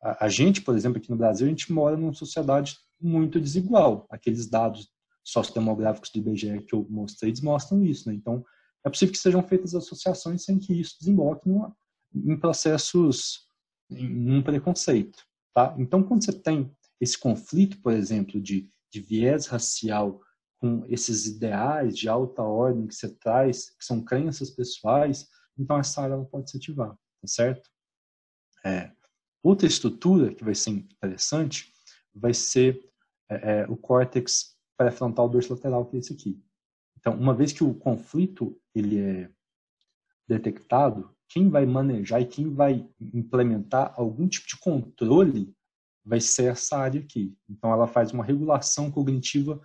A, a gente, por exemplo, aqui no Brasil, a gente mora numa sociedade muito desigual. Aqueles dados sociodemográficos do IBGE que eu mostrei mostram isso. Né? Então, é possível que sejam feitas associações sem que isso desemboque numa, em processos, em um preconceito. Tá? Então, quando você tem esse conflito, por exemplo, de, de viés racial com esses ideais de alta ordem que você traz, que são crenças pessoais, então essa área ela pode se ativar, tá certo? É, Outra estrutura que vai ser interessante vai ser é, é, o córtex pré-frontal dorsolateral, que é esse aqui. Então, uma vez que o conflito ele é detectado, quem vai manejar e quem vai implementar algum tipo de controle vai ser essa área aqui. Então, ela faz uma regulação cognitiva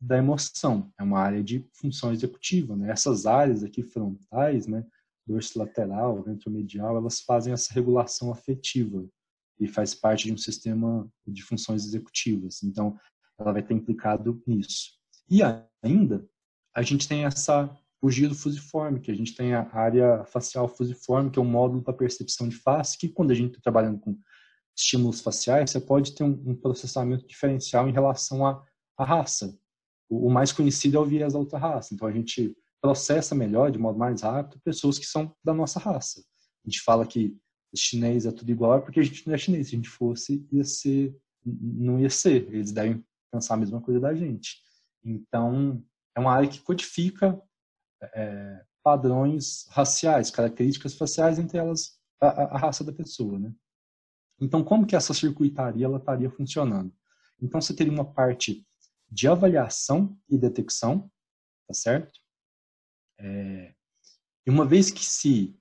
da emoção. É uma área de função executiva. Né? Essas áreas aqui frontais, né, dorsolateral, ventromedial, elas fazem essa regulação afetiva e faz parte de um sistema de funções executivas. Então, ela vai ter implicado nisso. E ainda, a gente tem essa o giro fusiforme, que a gente tem a área facial fusiforme, que é um módulo para percepção de face, que quando a gente está trabalhando com estímulos faciais, você pode ter um, um processamento diferencial em relação à, à raça. O, o, mais conhecido é o viés da outra raça. Então, a gente processa melhor, de modo mais rápido, pessoas que são da nossa raça. A gente fala que chinês é tudo igual, é porque a gente não é chinês. Se a gente fosse, ia ser, não ia ser. Eles devem pensar a mesma coisa da gente. Então, é uma área que codifica é, padrões raciais, características faciais, entre elas a, a, raça da pessoa, né? Então, como que essa circuitaria ela estaria funcionando? Então, você teria uma parte de avaliação e detecção, tá certo? É, e uma vez que se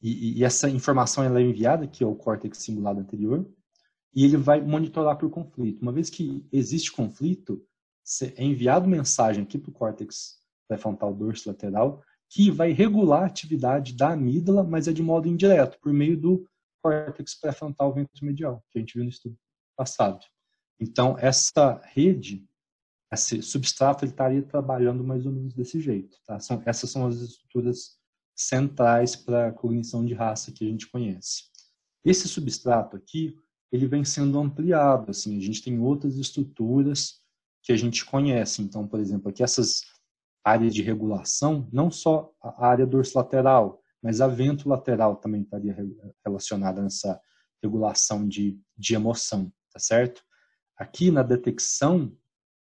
e, e, essa informação ela é enviada aqui ao córtex simulado anterior e ele vai monitorar por conflito. Uma vez que existe conflito, é enviado mensagem aqui para o córtex pré-frontal dorso lateral que vai regular a atividade da amígdala, mas é de modo indireto, por meio do córtex pré-frontal ventromedial, que a gente viu no estudo passado. Então, essa rede, esse substrato, ele estaria trabalhando mais ou menos desse jeito. Tá? São, essas são as estruturas centrais para a cognição de raça que a gente conhece. Esse substrato aqui, ele vem sendo ampliado. Assim, a gente tem outras estruturas que a gente conhece. Então, por exemplo, aqui essas áreas de regulação, não só a área dorsolateral, mas a ventrolateral também estaria relacionada nessa regulação de, de emoção, tá certo? Aqui na detecção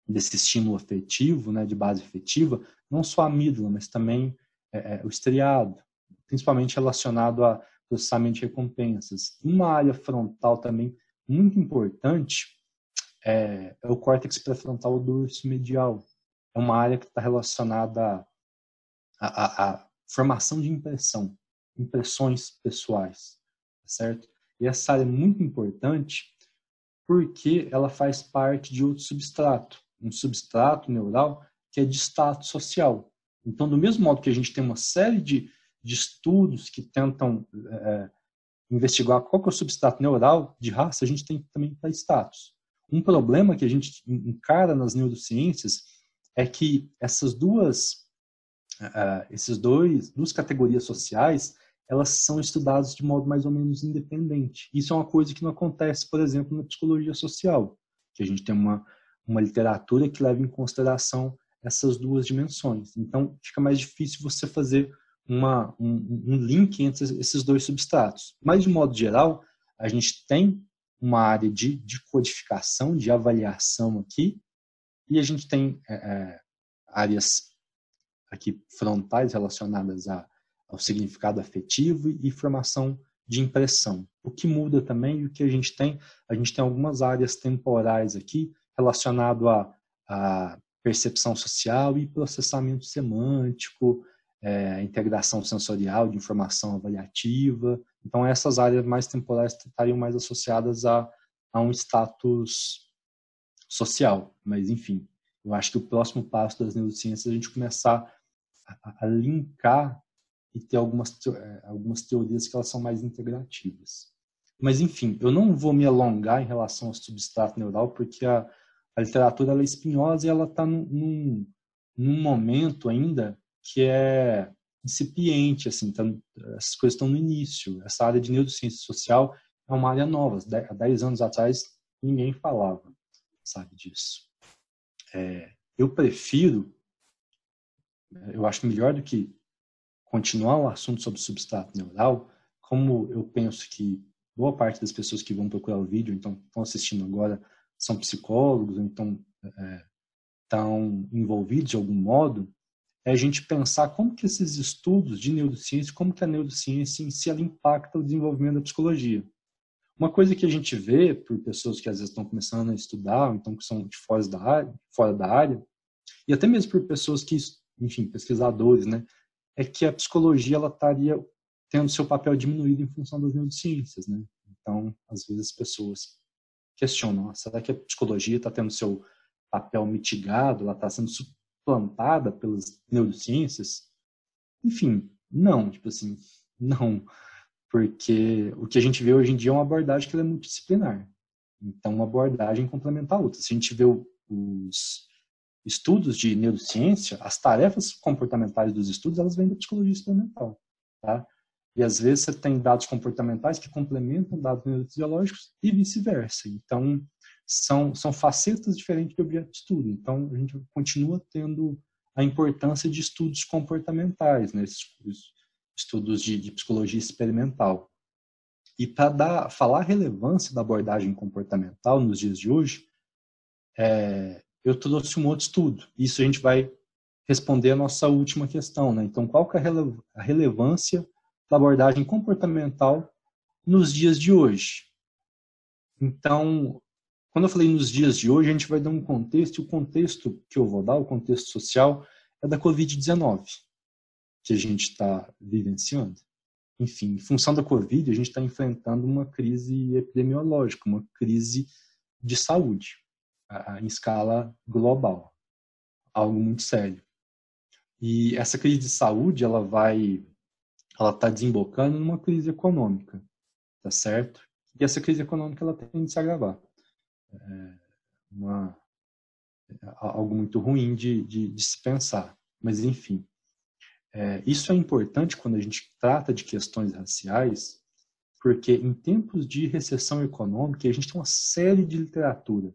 desse estímulo afetivo, né, de base afetiva, não só a amígdala, mas também é, é, o estriado, principalmente relacionado a processamento de recompensas. Uma área frontal também muito importante é, é o córtex pré-frontal dorso medial. É uma área que está relacionada à formação de impressão, impressões pessoais, tá certo? E essa área é muito importante porque ela faz parte de outro substrato, um substrato neural que é de status social. Então, do mesmo modo que a gente tem uma série de, de estudos que tentam é, investigar qual é o substrato neural de raça, a gente tem também para status. Um problema que a gente encara nas neurociências é que essas duas, uh, esses dois, duas categorias sociais, elas são estudadas de modo mais ou menos independente. Isso é uma coisa que não acontece, por exemplo, na psicologia social, que a gente tem uma, uma literatura que leva em consideração essas duas dimensões. Então, fica mais difícil você fazer uma, um, um link entre esses dois substratos. Mas, de modo geral, a gente tem uma área de, de codificação, de avaliação aqui, e a gente tem é, é, áreas aqui frontais relacionadas a, ao significado afetivo e formação de impressão. O que muda também, o que a gente tem, a gente tem algumas áreas temporais aqui relacionado a, a percepção social e processamento semântico, é, integração sensorial de informação avaliativa, então, essas áreas mais temporais estariam mais associadas a, a um status social. Mas, enfim, eu acho que o próximo passo das neurociências é a gente começar a, a linkar e ter algumas, é, algumas teorias que elas são mais integrativas. Mas, enfim, eu não vou me alongar em relação ao substrato neural, porque a, a literatura é espinhosa e ela está num, num, num momento ainda que é incipiente, assim, tá, essas coisas estão no início. Essa área de neurociência social é uma área nova. Há 10 anos atrás, ninguém falava, sabe, disso. É, eu prefiro, eu acho melhor do que continuar o assunto sobre substrato neural, como eu penso que boa parte das pessoas que vão procurar o vídeo, então estão assistindo agora, são psicólogos, então é, estão envolvidos de algum modo, é a gente pensar como que esses estudos de neurociência, como que a neurociência em si ela impacta o desenvolvimento da psicologia. Uma coisa que a gente vê por pessoas que às vezes estão começando a estudar, então que são de fora da área, fora da área, e até mesmo por pessoas que, enfim, pesquisadores, né, é que a psicologia ela estaria tendo seu papel diminuído em função das neurociências, né? Então, às vezes as pessoas questionam, ah, será que a psicologia está tendo seu papel mitigado, ela está sendo plantada pelas neurociências? Enfim, não, tipo assim, não. Porque o que a gente vê hoje em dia é uma abordagem que é multidisciplinar. Então, uma abordagem complementa a outra. Se a gente vê os estudos de neurociência, as tarefas comportamentais dos estudos, elas vêm da psicologia experimental, tá? E às vezes você tem dados comportamentais que complementam dados neurofisiológicos e vice-versa. Então, são, são facetas diferentes de objeto de estudo. Então, a gente continua tendo a importância de estudos comportamentais, né, estudos de, de, psicologia experimental. E para falar a relevância da abordagem comportamental nos dias de hoje, é, eu trouxe um outro estudo. Isso a gente vai responder a nossa última questão, né? Então, qual que é a relevância da abordagem comportamental nos dias de hoje? Então, quando eu falei nos dias de hoje, a gente vai dar um contexto, e o contexto que eu vou dar, o contexto social, é da Covid-19, que a gente está vivenciando. Enfim, em função da Covid, a gente está enfrentando uma crise epidemiológica, uma crise de saúde, em escala global. Algo muito sério. E essa crise de saúde, ela vai, ela está desembocando numa crise econômica, tá certo? E essa crise econômica, ela tende a se agravar. É uma, é algo muito ruim de, de, de se pensar. Mas, enfim, é, isso é importante quando a gente trata de questões raciais, porque em tempos de recessão econômica, a gente tem uma série de literatura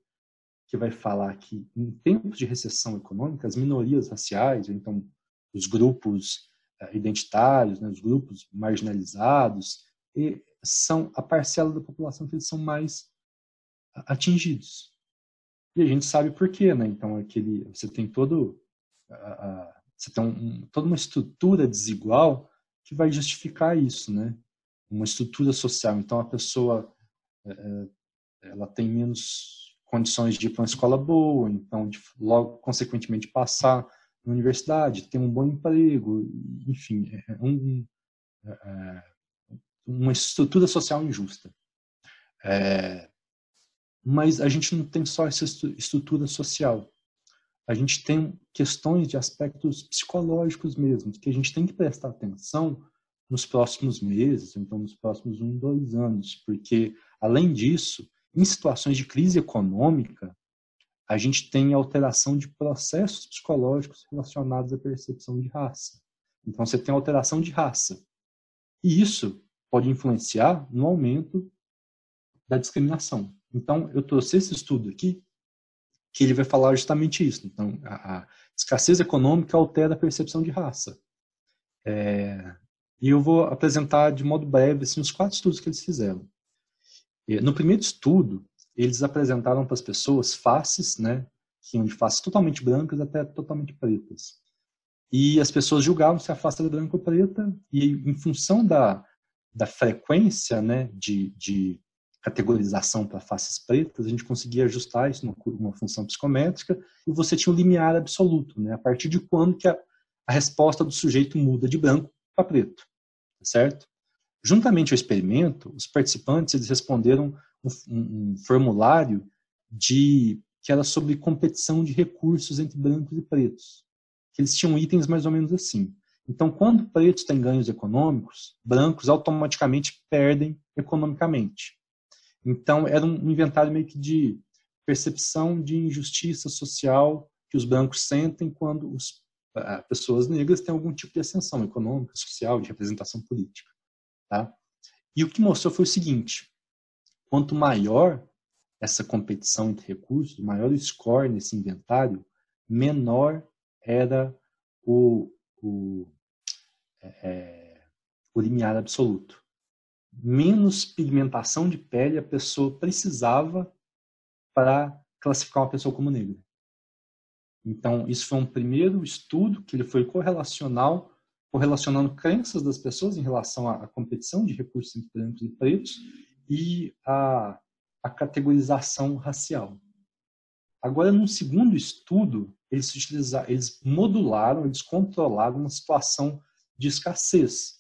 que vai falar que em tempos de recessão econômica, as minorias raciais, então os grupos identitários, né, os grupos marginalizados, são a parcela da população que eles são mais atingidos. E a gente sabe por quê, né? Então aquele, você tem todo você tem um, toda uma estrutura desigual que vai justificar isso, né? Uma estrutura social. Então a pessoa é, ela tem menos condições de ir para uma escola boa, então de, logo consequentemente passar na universidade, ter um bom emprego, enfim, é, é um, é, é, uma estrutura social injusta. É, mas a gente não tem só essa estrutura social. A gente tem questões de aspectos psicológicos mesmo, que a gente tem que prestar atenção nos próximos meses, então nos próximos um, dois anos, porque além disso, em situações de crise econômica, a gente tem alteração de processos psicológicos relacionados à percepção de raça. Então, você tem alteração de raça. E isso pode influenciar no aumento da discriminação. Então, eu trouxe esse estudo aqui, que ele vai falar justamente isso. Então, a, a escassez econômica altera a percepção de raça. É, e eu vou apresentar de modo breve assim, os quatro estudos que eles fizeram. No primeiro estudo, eles apresentaram para as pessoas faces, né, que iam de faces totalmente brancas até totalmente pretas. E as pessoas julgavam se a face era branca ou preta, e em função da, da frequência né, de, de categorização para faces pretas, a gente conseguia ajustar isso numa, função psicométrica, e você tinha um limiar absoluto, né, a partir de quando que a, a resposta do sujeito muda de branco para preto, certo? Juntamente ao experimento, os participantes eles responderam um, um, formulário de que era sobre competição de recursos entre brancos e pretos. Eles tinham itens mais ou menos assim. Então, quando pretos têm ganhos econômicos, brancos automaticamente perdem economicamente. Então, era um inventário meio que de percepção de injustiça social que os brancos sentem quando as pessoas negras têm algum tipo de ascensão econômica, social, de representação política. Tá? E o que mostrou foi o seguinte: quanto maior essa competição entre recursos, maior o score nesse inventário, menor era o, o, é, é, o limiar absoluto. Menos pigmentação de pele a pessoa precisava para classificar uma pessoa como negra. Então, isso foi um primeiro estudo que ele foi correlacional correlacionando crenças das pessoas em relação à, competição de recursos entre brancos e pretos e a, a categorização racial. Agora, num segundo estudo, eles, utilizaram, eles modularam, eles controlaram uma situação de escassez.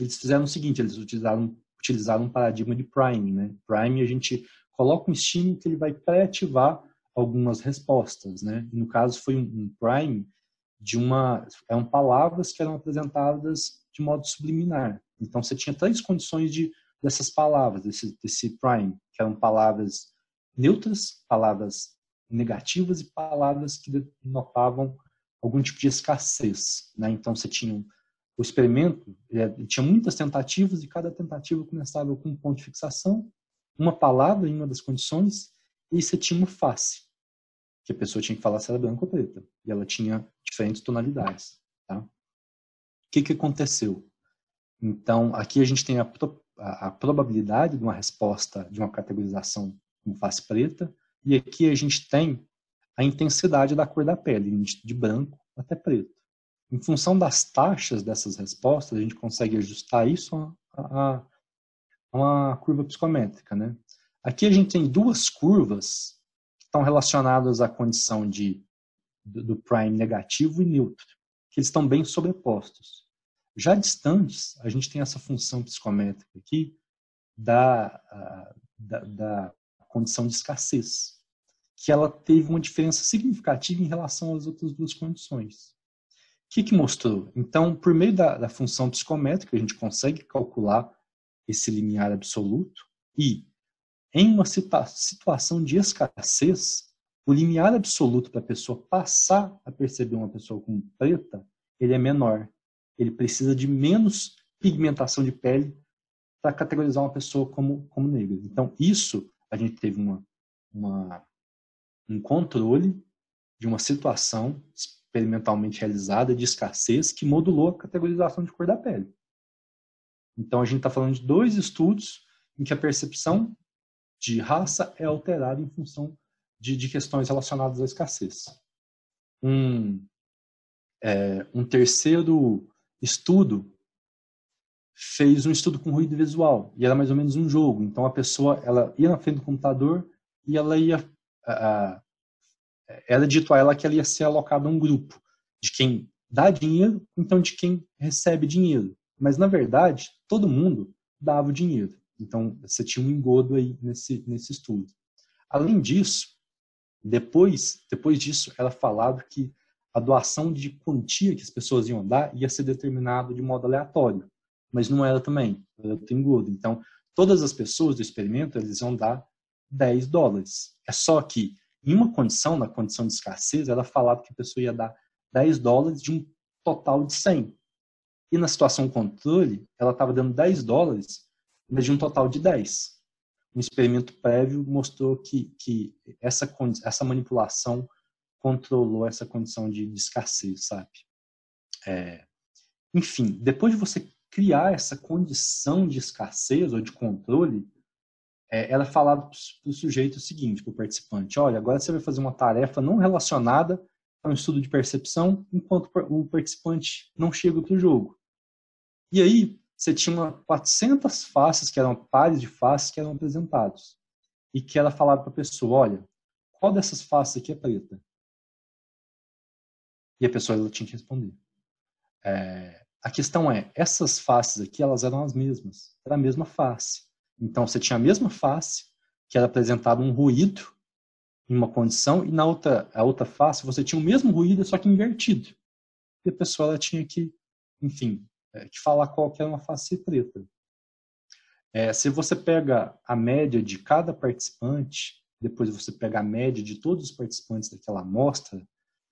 Eles fizeram o seguinte, eles utilizaram, utilizaram um paradigma de priming. Né? A gente coloca um estímulo que ele vai pré-ativar algumas respostas. Né? E no caso, foi um, um prime de uma eram palavras que eram apresentadas de modo subliminar. Então você tinha três condições de dessas palavras, desse, desse prime, que eram palavras neutras, palavras negativas e palavras que denotavam algum tipo de escassez. Né? Então você tinha o experimento, ele tinha muitas tentativas e cada tentativa começava com um ponto de fixação, uma palavra em uma das condições, e você tinha uma face que a pessoa tinha que falar se era branca ou preta. E ela tinha diferentes tonalidades. Tá? O que, que aconteceu? Então, aqui a gente tem a, a, probabilidade de uma resposta de uma categorização como face preta, e aqui a gente tem a intensidade da cor da pele, de branco até preto. Em função das taxas dessas respostas, a gente consegue ajustar isso a, a, a uma curva psicométrica. Né? Aqui a gente tem duas curvas que estão relacionadas à condição de, do, do prime negativo e neutro, que eles estão bem sobrepostos. Já distantes, a gente tem essa função psicométrica aqui da, da, da condição de escassez, que ela teve uma diferença significativa em relação às outras duas condições. O que, que mostrou? Então, por meio da, da função psicométrica, a gente consegue calcular esse limiar absoluto e, em uma situação de escassez, o limiar absoluto para a pessoa passar a perceber uma pessoa como preta, ele é menor. Ele precisa de menos pigmentação de pele para categorizar uma pessoa como, como negra. Então, isso, a gente teve uma, uma, um controle de uma situação experimentalmente realizada de escassez que modulou a categorização de cor da pele. Então, a gente está falando de dois estudos em que a percepção de raça é alterada em função de, de questões relacionadas à escassez. Um, é, um terceiro estudo fez um estudo com ruído visual e era mais ou menos um jogo. Então a pessoa ela ia na frente do computador e ela ia uh, era dito a ela que ela ia ser alocada a um grupo de quem dá dinheiro, então de quem recebe dinheiro. Mas na verdade todo mundo dava o dinheiro. Então você tinha um engodo aí nesse nesse estudo. Além disso, depois depois disso era falado que a doação de quantia que as pessoas iam dar ia ser determinado de modo aleatório mas não era também, era engodo. Então, todas as pessoas do experimento, eles iam dar 10 dólares. É só que, em uma condição, na condição de escassez, era falado que a pessoa ia dar 10 dólares de um total de 100. E na situação controle, ela estava dando 10 dólares, mas de um total de 10. Um experimento prévio mostrou que, que essa, essa manipulação controlou essa condição de, de escassez, sabe? É, enfim, depois de você criar essa condição de escassez ou de controle, é, ela é falada para o sujeito o seguinte, para o participante, olha, agora você vai fazer uma tarefa não relacionada a um estudo de percepção, enquanto o participante não chega para o jogo. E aí, você tinha uma 400 faces, que eram pares de faces, que eram apresentados. E que ela falava para a pessoa, olha, qual dessas faces aqui é preta? E a pessoa ela tinha que responder. É, a questão é, essas faces aqui, elas eram as mesmas. Era a mesma face. Então, você tinha a mesma face, que era apresentado um ruído em uma condição, e na outra, a outra face você tinha o mesmo ruído, só que invertido. E a pessoa ela tinha que, enfim, é, que falar qual que era uma face preta. É, se você pega a média de cada participante, depois você pega a média de todos os participantes daquela amostra,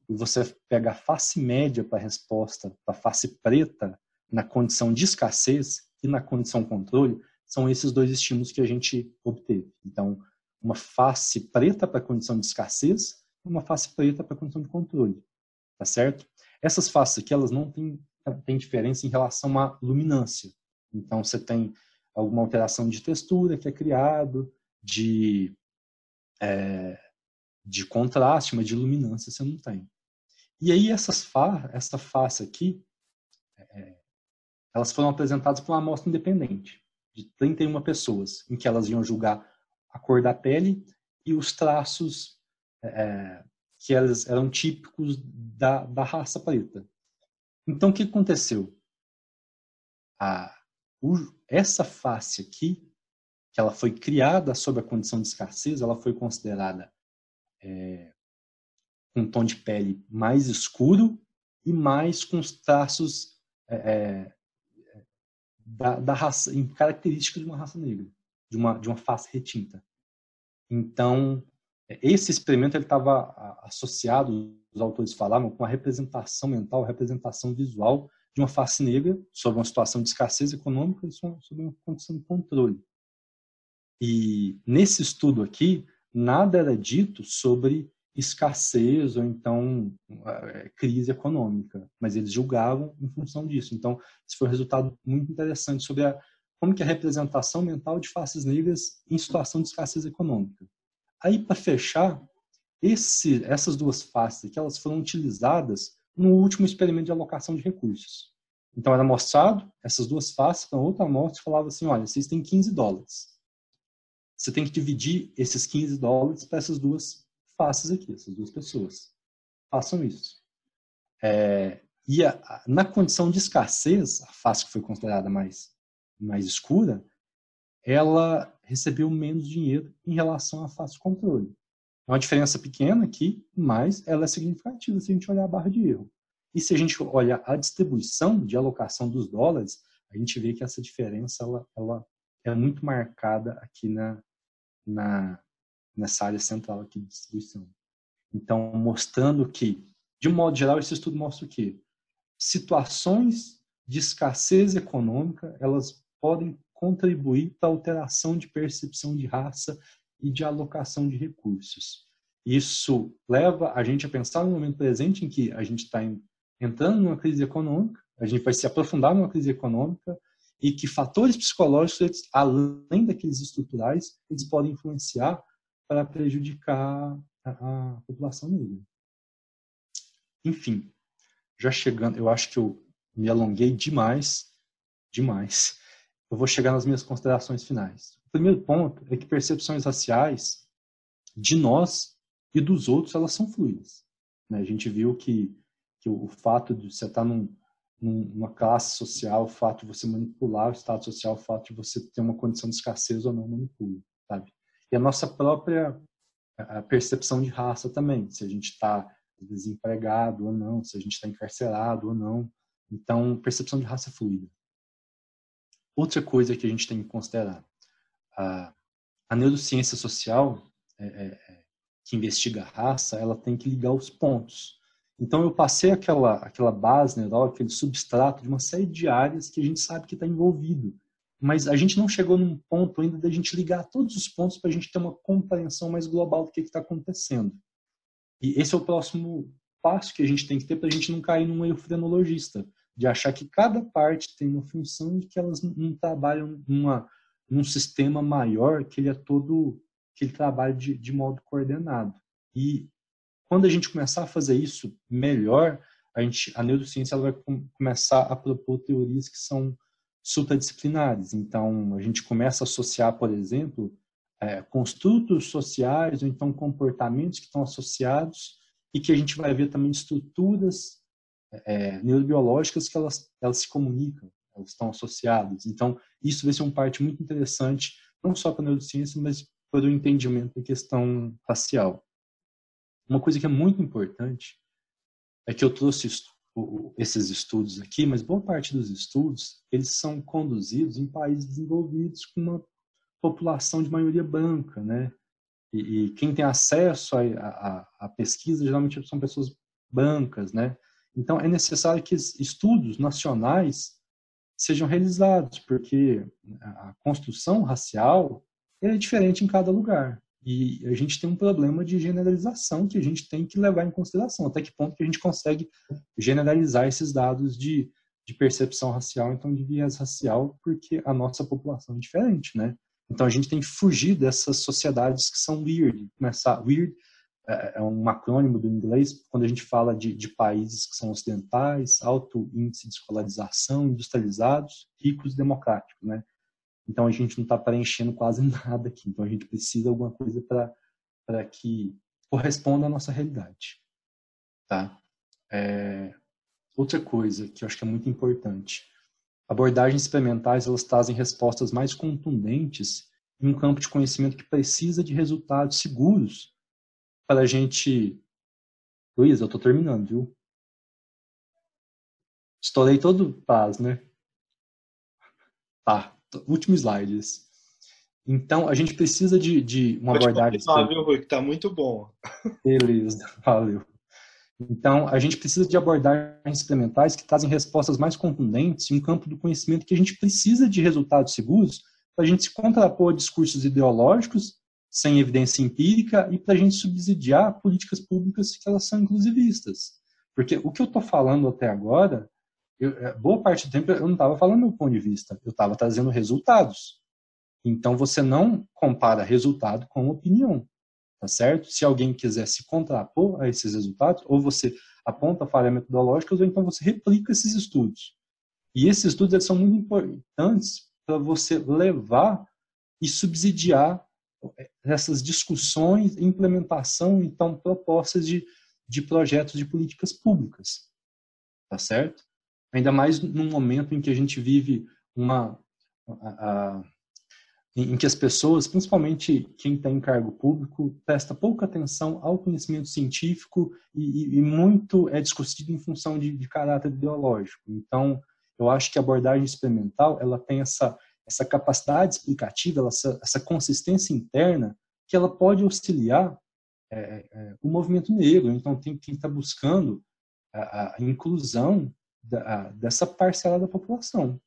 e você pega a face média para a resposta da face preta na condição de escassez e na condição controle, são esses dois estímulos que a gente obteve. Então, uma face preta para a condição de escassez e uma face preta para a condição de controle. Tá certo? Essas faces aqui, elas não têm, têm diferença em relação à luminância. Então, você tem alguma alteração de textura que é criado, de, é, de contraste, mas de luminância você não tem. E aí essas fa essa face aqui, é, elas foram apresentadas por uma amostra independente de 31 pessoas, em que elas iam julgar a cor da pele e os traços é, que elas eram típicos da, da raça preta. Então, o que aconteceu? A, o, essa face aqui, que ela foi criada sob a condição de escassez, ela foi considerada é, com um tom de pele mais escuro e mais com os traços é, é, da, da, raça, em características de uma raça negra, de uma, de uma face retinta. Então, esse experimento estava associado, os autores falavam, com a representação mental, a representação visual de uma face negra sobre uma situação de escassez econômica e sobre uma condição de controle. E nesse estudo aqui, nada era dito sobre escassez ou então é, crise econômica, mas eles julgavam em função disso. Então, isso foi um resultado muito interessante sobre a, como que a representação mental de faces negras em situação de escassez econômica. Aí, para fechar, esse, essas duas faces aqui, elas foram utilizadas no último experimento de alocação de recursos. Então era mostrado essas duas faces para outra amostra falava assim, olha, vocês têm 15 dólares. Você tem que dividir esses 15 dólares para essas duas faces aqui, essas duas pessoas. Façam isso. É, e a, na condição de escassez, a face que foi considerada mais, mais escura, ela recebeu menos dinheiro em relação à face controle. É uma diferença pequena aqui, mas ela é significativa se a gente olhar a barra de erro. E se a gente olhar a distribuição de alocação dos dólares, a gente vê que essa diferença ela, ela é muito marcada aqui na, na, nessa área central aqui de distribuição. Então, mostrando que, de modo geral, esse estudo mostra o quê? Situações de escassez econômica, elas podem contribuir para a alteração de percepção de raça e de alocação de recursos. Isso leva a gente a pensar no momento presente em que a gente está entrando numa crise econômica, a gente vai se aprofundar numa crise econômica e que fatores psicológicos, além daqueles estruturais, eles podem influenciar para prejudicar a, população negra. Enfim, já chegando, eu acho que eu me alonguei demais, demais. Eu vou chegar nas minhas considerações finais. O primeiro ponto é que percepções raciais de nós e dos outros, elas são fluidas. Né? A gente viu que, que o, fato de você estar num, numa classe social, o fato de você manipular o estado social, o fato de você ter uma condição de escassez ou não manipula, sabe? E a nossa própria percepção de raça também, se a gente está desempregado ou não, se a gente está encarcerado ou não. Então, percepção de raça é fluida. Outra coisa que a gente tem que considerar, a, neurociência social, é, é que investiga a raça, ela tem que ligar os pontos. Então eu passei aquela, aquela base neural, aquele substrato de uma série de áreas que a gente sabe que está envolvido. Mas a gente não chegou num ponto ainda da gente ligar todos os pontos para a gente ter uma compreensão mais global do que está acontecendo. E esse é o próximo passo que a gente tem que ter para a gente não cair num erro frenologista, de achar que cada parte tem uma função e que elas não trabalham numa, num sistema maior que ele é todo que ele trabalha de, de modo coordenado. E quando a gente começar a fazer isso melhor, a, gente, a neurociência ela vai com, começar a propor teorias que são supradisciplinares. Então, a gente começa a associar, por exemplo, é, construtos sociais ou então comportamentos que estão associados e que a gente vai ver também estruturas é, neurobiológicas que elas, elas se comunicam, elas estão associadas. Então, isso vai ser uma parte muito interessante, não só para a neurociência, mas para o entendimento da questão racial. Uma coisa que é muito importante é que eu trouxe esses estudos aqui, mas boa parte dos estudos eles são conduzidos em países desenvolvidos com uma população de maioria branca, né? E, e quem tem acesso à pesquisa geralmente são pessoas brancas, né? Então é necessário que estudos nacionais sejam realizados, porque a construção racial é diferente em cada lugar. E a gente tem um problema de generalização que a gente tem que levar em consideração. Até que ponto que a gente consegue generalizar esses dados de, de percepção racial, então de viés racial, porque a nossa população é diferente, né? Então a gente tem que fugir dessas sociedades que são weird. Começar weird é, é um acrônimo do inglês quando a gente fala de, de países que são ocidentais, alto índice de escolarização, industrializados, ricos democráticos, né? Então a gente não está preenchendo quase nada aqui. Então a gente precisa de alguma coisa para que corresponda à nossa realidade. Tá? É, outra coisa que eu acho que é muito importante. Abordagens experimentais elas trazem respostas mais contundentes em um campo de conhecimento que precisa de resultados seguros para a gente. Luiz, eu estou terminando, viu? Estourei todo paz, né? Tá último slide. Então, a gente precisa de, de uma Pode abordagem. Continuar, viu, Rui, que tá muito bom. Beleza, valeu. Então, a gente precisa de abordagens experimentais que trazem respostas mais contundentes em um campo do conhecimento que a gente precisa de resultados seguros para a gente se contrapor a discursos ideológicos sem evidência empírica e para a gente subsidiar políticas públicas que elas são inclusivistas. Porque o que eu estou falando até agora eu, é, boa parte do tempo eu não estava falando do meu ponto de vista, eu estava trazendo resultados. Então você não compara resultado com opinião, tá certo? Se alguém quiser se contrapor a esses resultados, ou você aponta falha metodológica, ou então você replica esses estudos. E esses estudos eles são muito importantes para você levar e subsidiar essas discussões, implementação, então, propostas de, de projetos de políticas públicas. Tá certo? Ainda mais num momento em que a gente vive uma. A, a, em que as pessoas, principalmente quem está em cargo público, presta pouca atenção ao conhecimento científico e, e, e muito é discutido em função de, de, caráter ideológico. Então, eu acho que a abordagem experimental ela tem essa, essa capacidade explicativa, essa, essa consistência interna, que ela pode auxiliar é, é, o movimento negro. Então, tem quem está buscando a, a inclusão da, dessa parcela da população.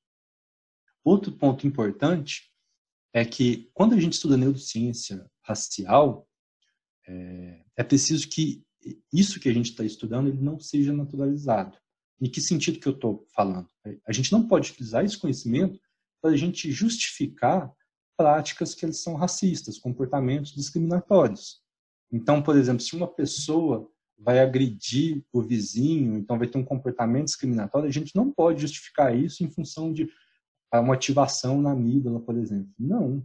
Outro ponto importante é que quando a gente estuda neurociência racial, é, é preciso que isso que a gente está estudando ele não seja naturalizado. Em que sentido que eu estou falando? A gente não pode utilizar esse conhecimento para a gente justificar práticas que eles são racistas, comportamentos discriminatórios. Então, por exemplo, se uma pessoa vai agredir o vizinho, então vai ter um comportamento discriminatório, a gente não pode justificar isso em função de a motivação na amígdala, por exemplo. Não,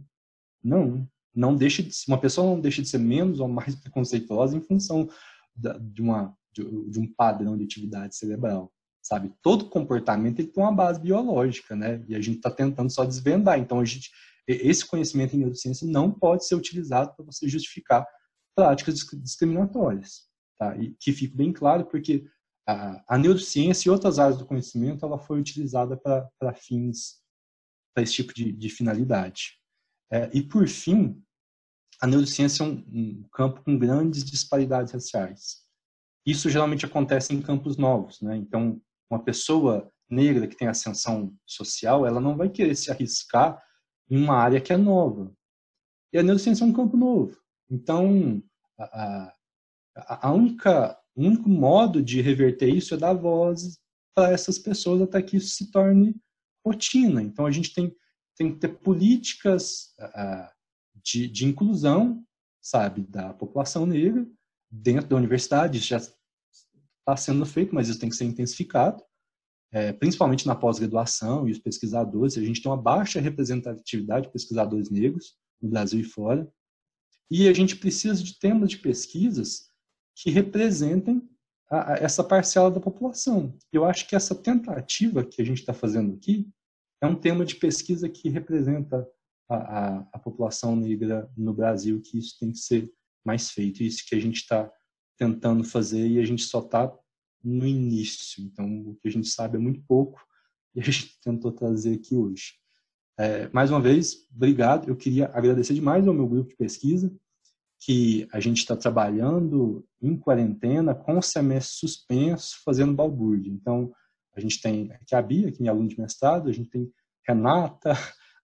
não. Não deixa de, uma pessoa não deixa de ser menos ou mais preconceituosa em função da, de, uma, de, de, um padrão de atividade cerebral, sabe? Todo comportamento ele tem uma base biológica, né? E a gente está tentando só desvendar. Então, a gente, esse conhecimento em neurociência não pode ser utilizado para você justificar práticas discriminatórias, tá? E que fique bem claro, porque a, a neurociência e outras áreas do conhecimento ela foi utilizada para fins para esse tipo de, de finalidade. É, e, por fim, a neurociência é um, um, campo com grandes disparidades raciais. Isso geralmente acontece em campos novos. Né? Então, uma pessoa negra que tem ascensão social, ela não vai querer se arriscar em uma área que é nova. E a neurociência é um campo novo. Então, a, a, a única, o único modo de reverter isso é dar voz para essas pessoas até que isso se torne rotina. Então, a gente tem, tem que ter políticas uh, de, de inclusão, sabe, da população negra dentro da universidade. Isso já está sendo feito, mas isso tem que ser intensificado, é, principalmente na pós-graduação e os pesquisadores. A gente tem uma baixa representatividade de pesquisadores negros no Brasil e fora. E a gente precisa de temas de pesquisas que representem a, a essa parcela da população. Eu acho que essa tentativa que a gente está fazendo aqui é um tema de pesquisa que representa a, a, a, população negra no Brasil, que isso tem que ser mais feito. Isso que a gente está tentando fazer e a gente só está no início. Então, o que a gente sabe é muito pouco e a gente tentou trazer aqui hoje. É, mais uma vez, obrigado. Eu queria agradecer demais ao meu grupo de pesquisa, que a gente está trabalhando em quarentena, com o semestre suspenso, fazendo balbúrdia. Então, a gente tem aqui a Bia, que é minha aluna de mestrado, a gente tem Renata,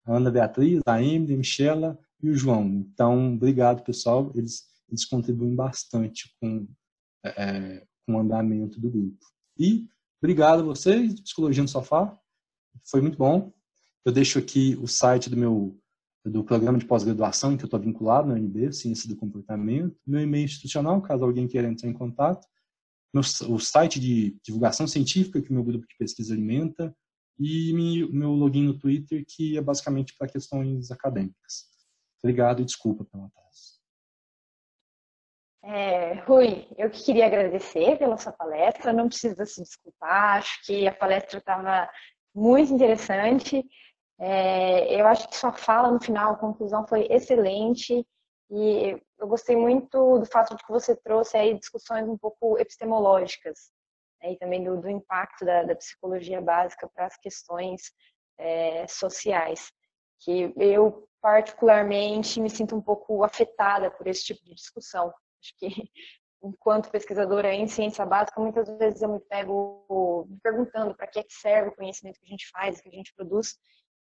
a Ana Beatriz, a Emily, a Michela e o João. Então, obrigado, pessoal. Eles, eles contribuem bastante com, é, com o andamento do grupo. E obrigado a vocês, Psicologia no Sofá. Foi muito bom. Eu deixo aqui o site do meu do programa de pós-graduação que eu estou vinculado na UNB, Ciência do Comportamento, meu e-mail institucional, caso alguém queira entrar em contato, meu, o site de divulgação científica que o meu grupo de pesquisa alimenta e meu login no Twitter, que é basicamente para questões acadêmicas. Obrigado e desculpa pelo atraso. É, Rui, eu queria agradecer pela sua palestra, não precisa se desculpar, acho que a palestra estava muito interessante. É, eu acho que sua fala no final, a conclusão foi excelente e eu gostei muito do fato de que você trouxe aí discussões um pouco epistemológicas né, e também do, do impacto da, da, psicologia básica para as questões é, sociais, que eu particularmente me sinto um pouco afetada por esse tipo de discussão. Acho que enquanto pesquisadora em ciência básica, muitas vezes eu me pego me perguntando para que, é que serve o conhecimento que a gente faz, que a gente produz,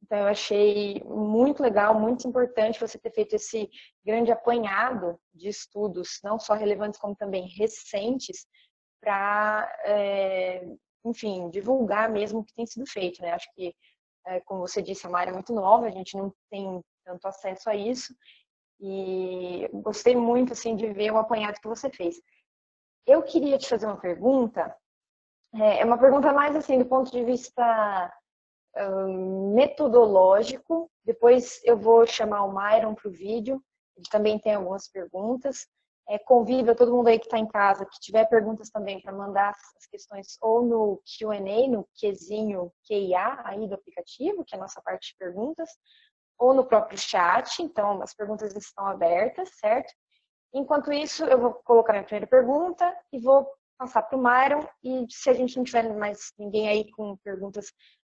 então, eu achei muito legal, muito importante você ter feito esse grande apanhado de estudos, não só relevantes, como também recentes, para, é, enfim, divulgar mesmo o que tem sido feito. Né? Acho que, é, como você disse, é uma área muito nova, a gente não tem tanto acesso a isso. E gostei muito assim de ver o apanhado que você fez. eu queria te fazer uma pergunta. É, é uma pergunta mais assim, do ponto de vista metodológico. Depois eu vou chamar o Myron para o vídeo. Ele também tem algumas perguntas. É, convido todo mundo aí que está em casa, que tiver perguntas também, para mandar as questões ou no Q&A, no Qzinho QIA aí do aplicativo, que é a nossa parte de perguntas, ou no próprio chat. Então, as perguntas estão abertas, certo? Enquanto isso, eu vou colocar minha primeira pergunta e vou passar para o Myron. E se a gente não tiver mais ninguém aí com perguntas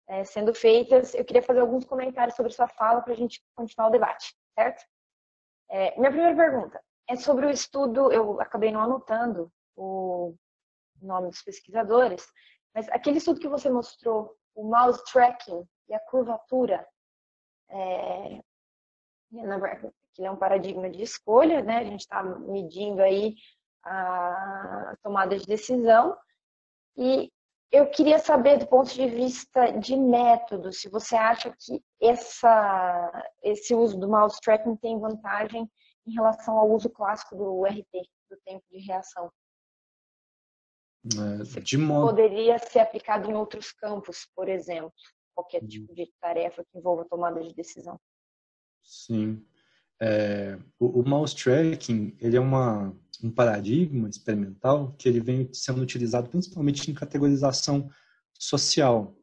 é, sendo feitas, eu queria fazer alguns comentários sobre sua fala para a gente continuar o debate, certo? É, minha primeira pergunta é sobre o estudo, eu acabei não anotando o nome dos pesquisadores, mas aquele estudo que você mostrou, o mouse tracking e a curvatura, é, que é um paradigma de escolha, né? A gente está medindo aí a tomada de decisão e eu queria saber do ponto de vista de método, se você acha que essa, esse uso do mouse tracking tem vantagem em relação ao uso clássico do RT, do tempo de reação. É, de modo... Poderia ser aplicado em outros campos, por exemplo, qualquer tipo de tarefa que envolva tomada de decisão. Sim. É, o, o, mouse tracking ele é uma, um paradigma experimental que ele vem sendo utilizado principalmente em categorização social,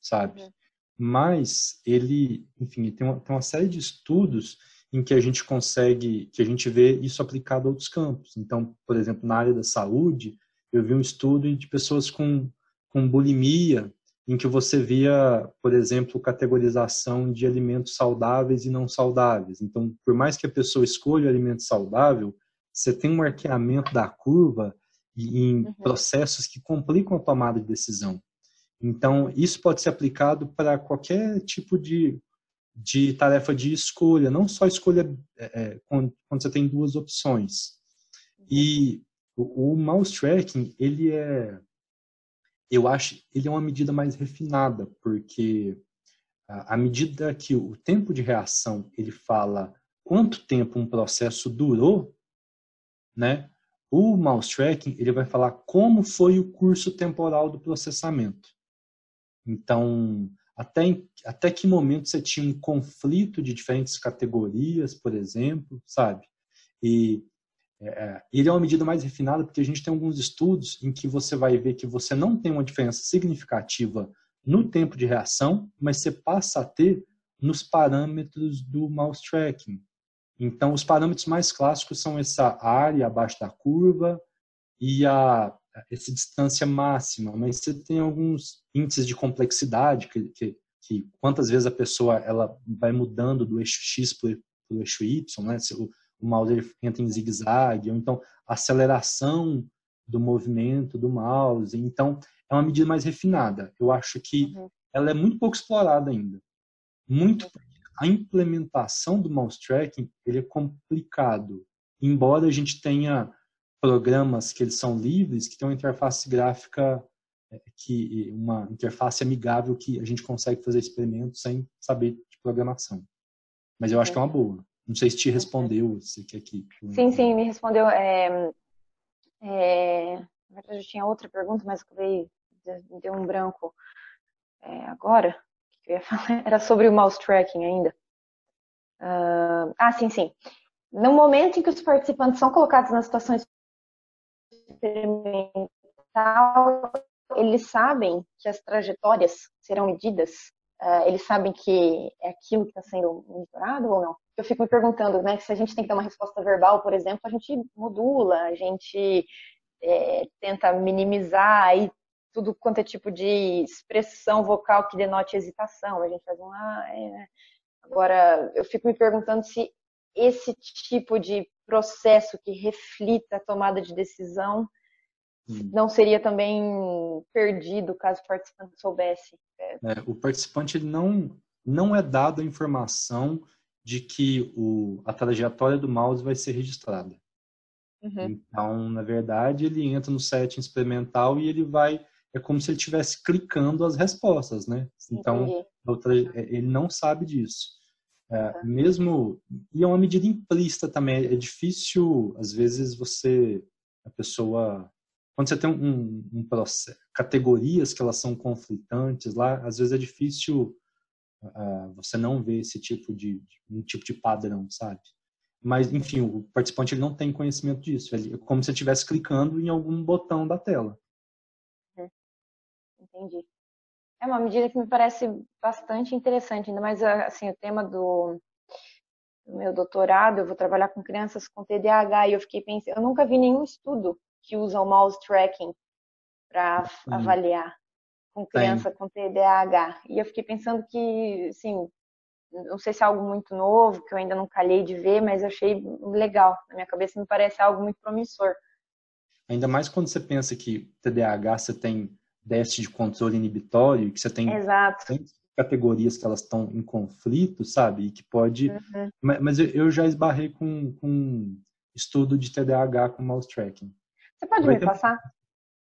sabe? Uhum. Mas ele, enfim, tem uma, tem uma série de estudos em que a gente consegue, que a gente vê isso aplicado a outros campos. Então, por exemplo, na área da saúde, eu vi um estudo de pessoas com, com bulimia, em que você via, por exemplo, categorização de alimentos saudáveis e não saudáveis. Então, por mais que a pessoa escolha o alimento saudável, você tem um arqueamento da curva em uhum. processos que complicam a tomada de decisão. Então, isso pode ser aplicado para qualquer tipo de de tarefa de escolha, não só escolha é, é, quando, quando, você tem duas opções. E o, o, mouse tracking, ele é, eu acho, ele é uma medida mais refinada, porque à medida que o tempo de reação ele fala quanto tempo um processo durou, né? O mouse tracking ele vai falar como foi o curso temporal do processamento. Então, até, até que momento você tinha um conflito de diferentes categorias, por exemplo, sabe? E é, é, ele é uma medida mais refinada porque a gente tem alguns estudos em que você vai ver que você não tem uma diferença significativa no tempo de reação, mas você passa a ter nos parâmetros do mouse tracking. Então, os parâmetros mais clássicos são essa área abaixo da curva e a essa distância máxima, mas você tem alguns índices de complexidade que, que, que quantas vezes a pessoa ela vai mudando do eixo X para o eixo Y, né? Se o, o mouse ele entra em zigue-zague, ou então aceleração do movimento do mouse. Então, é uma medida mais refinada. Eu acho que uhum. ela é muito pouco explorada ainda. Muito. A implementação do mouse tracking ele é complicado. Embora a gente tenha programas que eles são livres, que tem uma interface gráfica é, que uma interface amigável que a gente consegue fazer experimentos sem saber de programação. Mas eu acho que é uma boa. Não sei se te respondeu, se quer que Sim, sim, me respondeu. É, é, na verdade, eu tinha outra pergunta, mas acabei deu um branco é, agora. Que eu ia falar? Era sobre o mouse tracking ainda. Uh, ah, sim, sim. No momento em que os participantes são colocados nas situações experimental, eles sabem que as trajetórias serão medidas? Uh, eles sabem que é aquilo que está sendo monitorado ou não? Eu fico me perguntando, né, se a gente tem que dar uma resposta verbal, por exemplo, a gente modula, a gente é, tenta minimizar aí tudo quanto é tipo de expressão vocal que denote hesitação. A gente faz um ah, é. Agora, eu fico me perguntando se esse tipo de processo que reflita a tomada de decisão hum. não seria também perdido caso o participante soubesse. É, o participante não, não é dado a informação de que o, a trajetória do mouse vai ser registrada. Uhum. Então, na verdade, ele entra no setting experimental e ele vai. É como se ele estivesse clicando as respostas, né? Então, é, ele não sabe disso. É, mesmo e é uma medida implícita também. É difícil, às vezes, você a pessoa quando você tem um, um, processo, categorias que elas são conflitantes lá, às vezes é difícil uh, você não ver esse tipo de, um tipo de padrão, sabe? Mas, enfim, o participante ele não tem conhecimento disso. Ele, é como se estivesse clicando em algum botão da tela. Entendi. É uma medida que me parece bastante interessante, ainda mais assim, o tema do, do meu doutorado, eu vou trabalhar com crianças com TDAH e eu fiquei pensando, eu nunca vi nenhum estudo que usa o mouse tracking para avaliar com criança com TDAH. E eu fiquei pensando que, assim, não sei se é algo muito novo, que eu ainda não calhei de ver, mas achei legal. Na minha cabeça me parece algo muito promissor. Ainda mais quando você pensa que TDAH você tem déficit de controle inibitório, que você tem Exato. categorias que elas estão em conflito, sabe? E que pode. Uhum. Mas eu já esbarrei com, com estudo de TDAH com mouse tracking. Você pode Vai me ter... passar?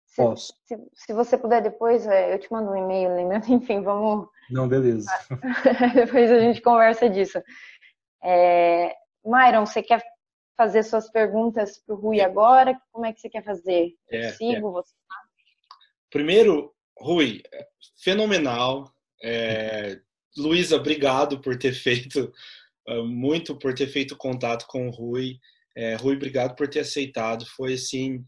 Se, Posso. Se, se, você puder depois, é, eu te mando um e-mail lembrando, enfim, vamos. Não, beleza. depois a gente conversa disso. É... Myron, você quer fazer suas perguntas para o Rui agora? Como é que você quer fazer? Eu é, sigo é. você? Primeiro, Rui, fenomenal. É, Luísa, obrigado por ter feito, ah, muito por ter feito contato com o Rui. É, Rui, obrigado por ter aceitado. Foi assim,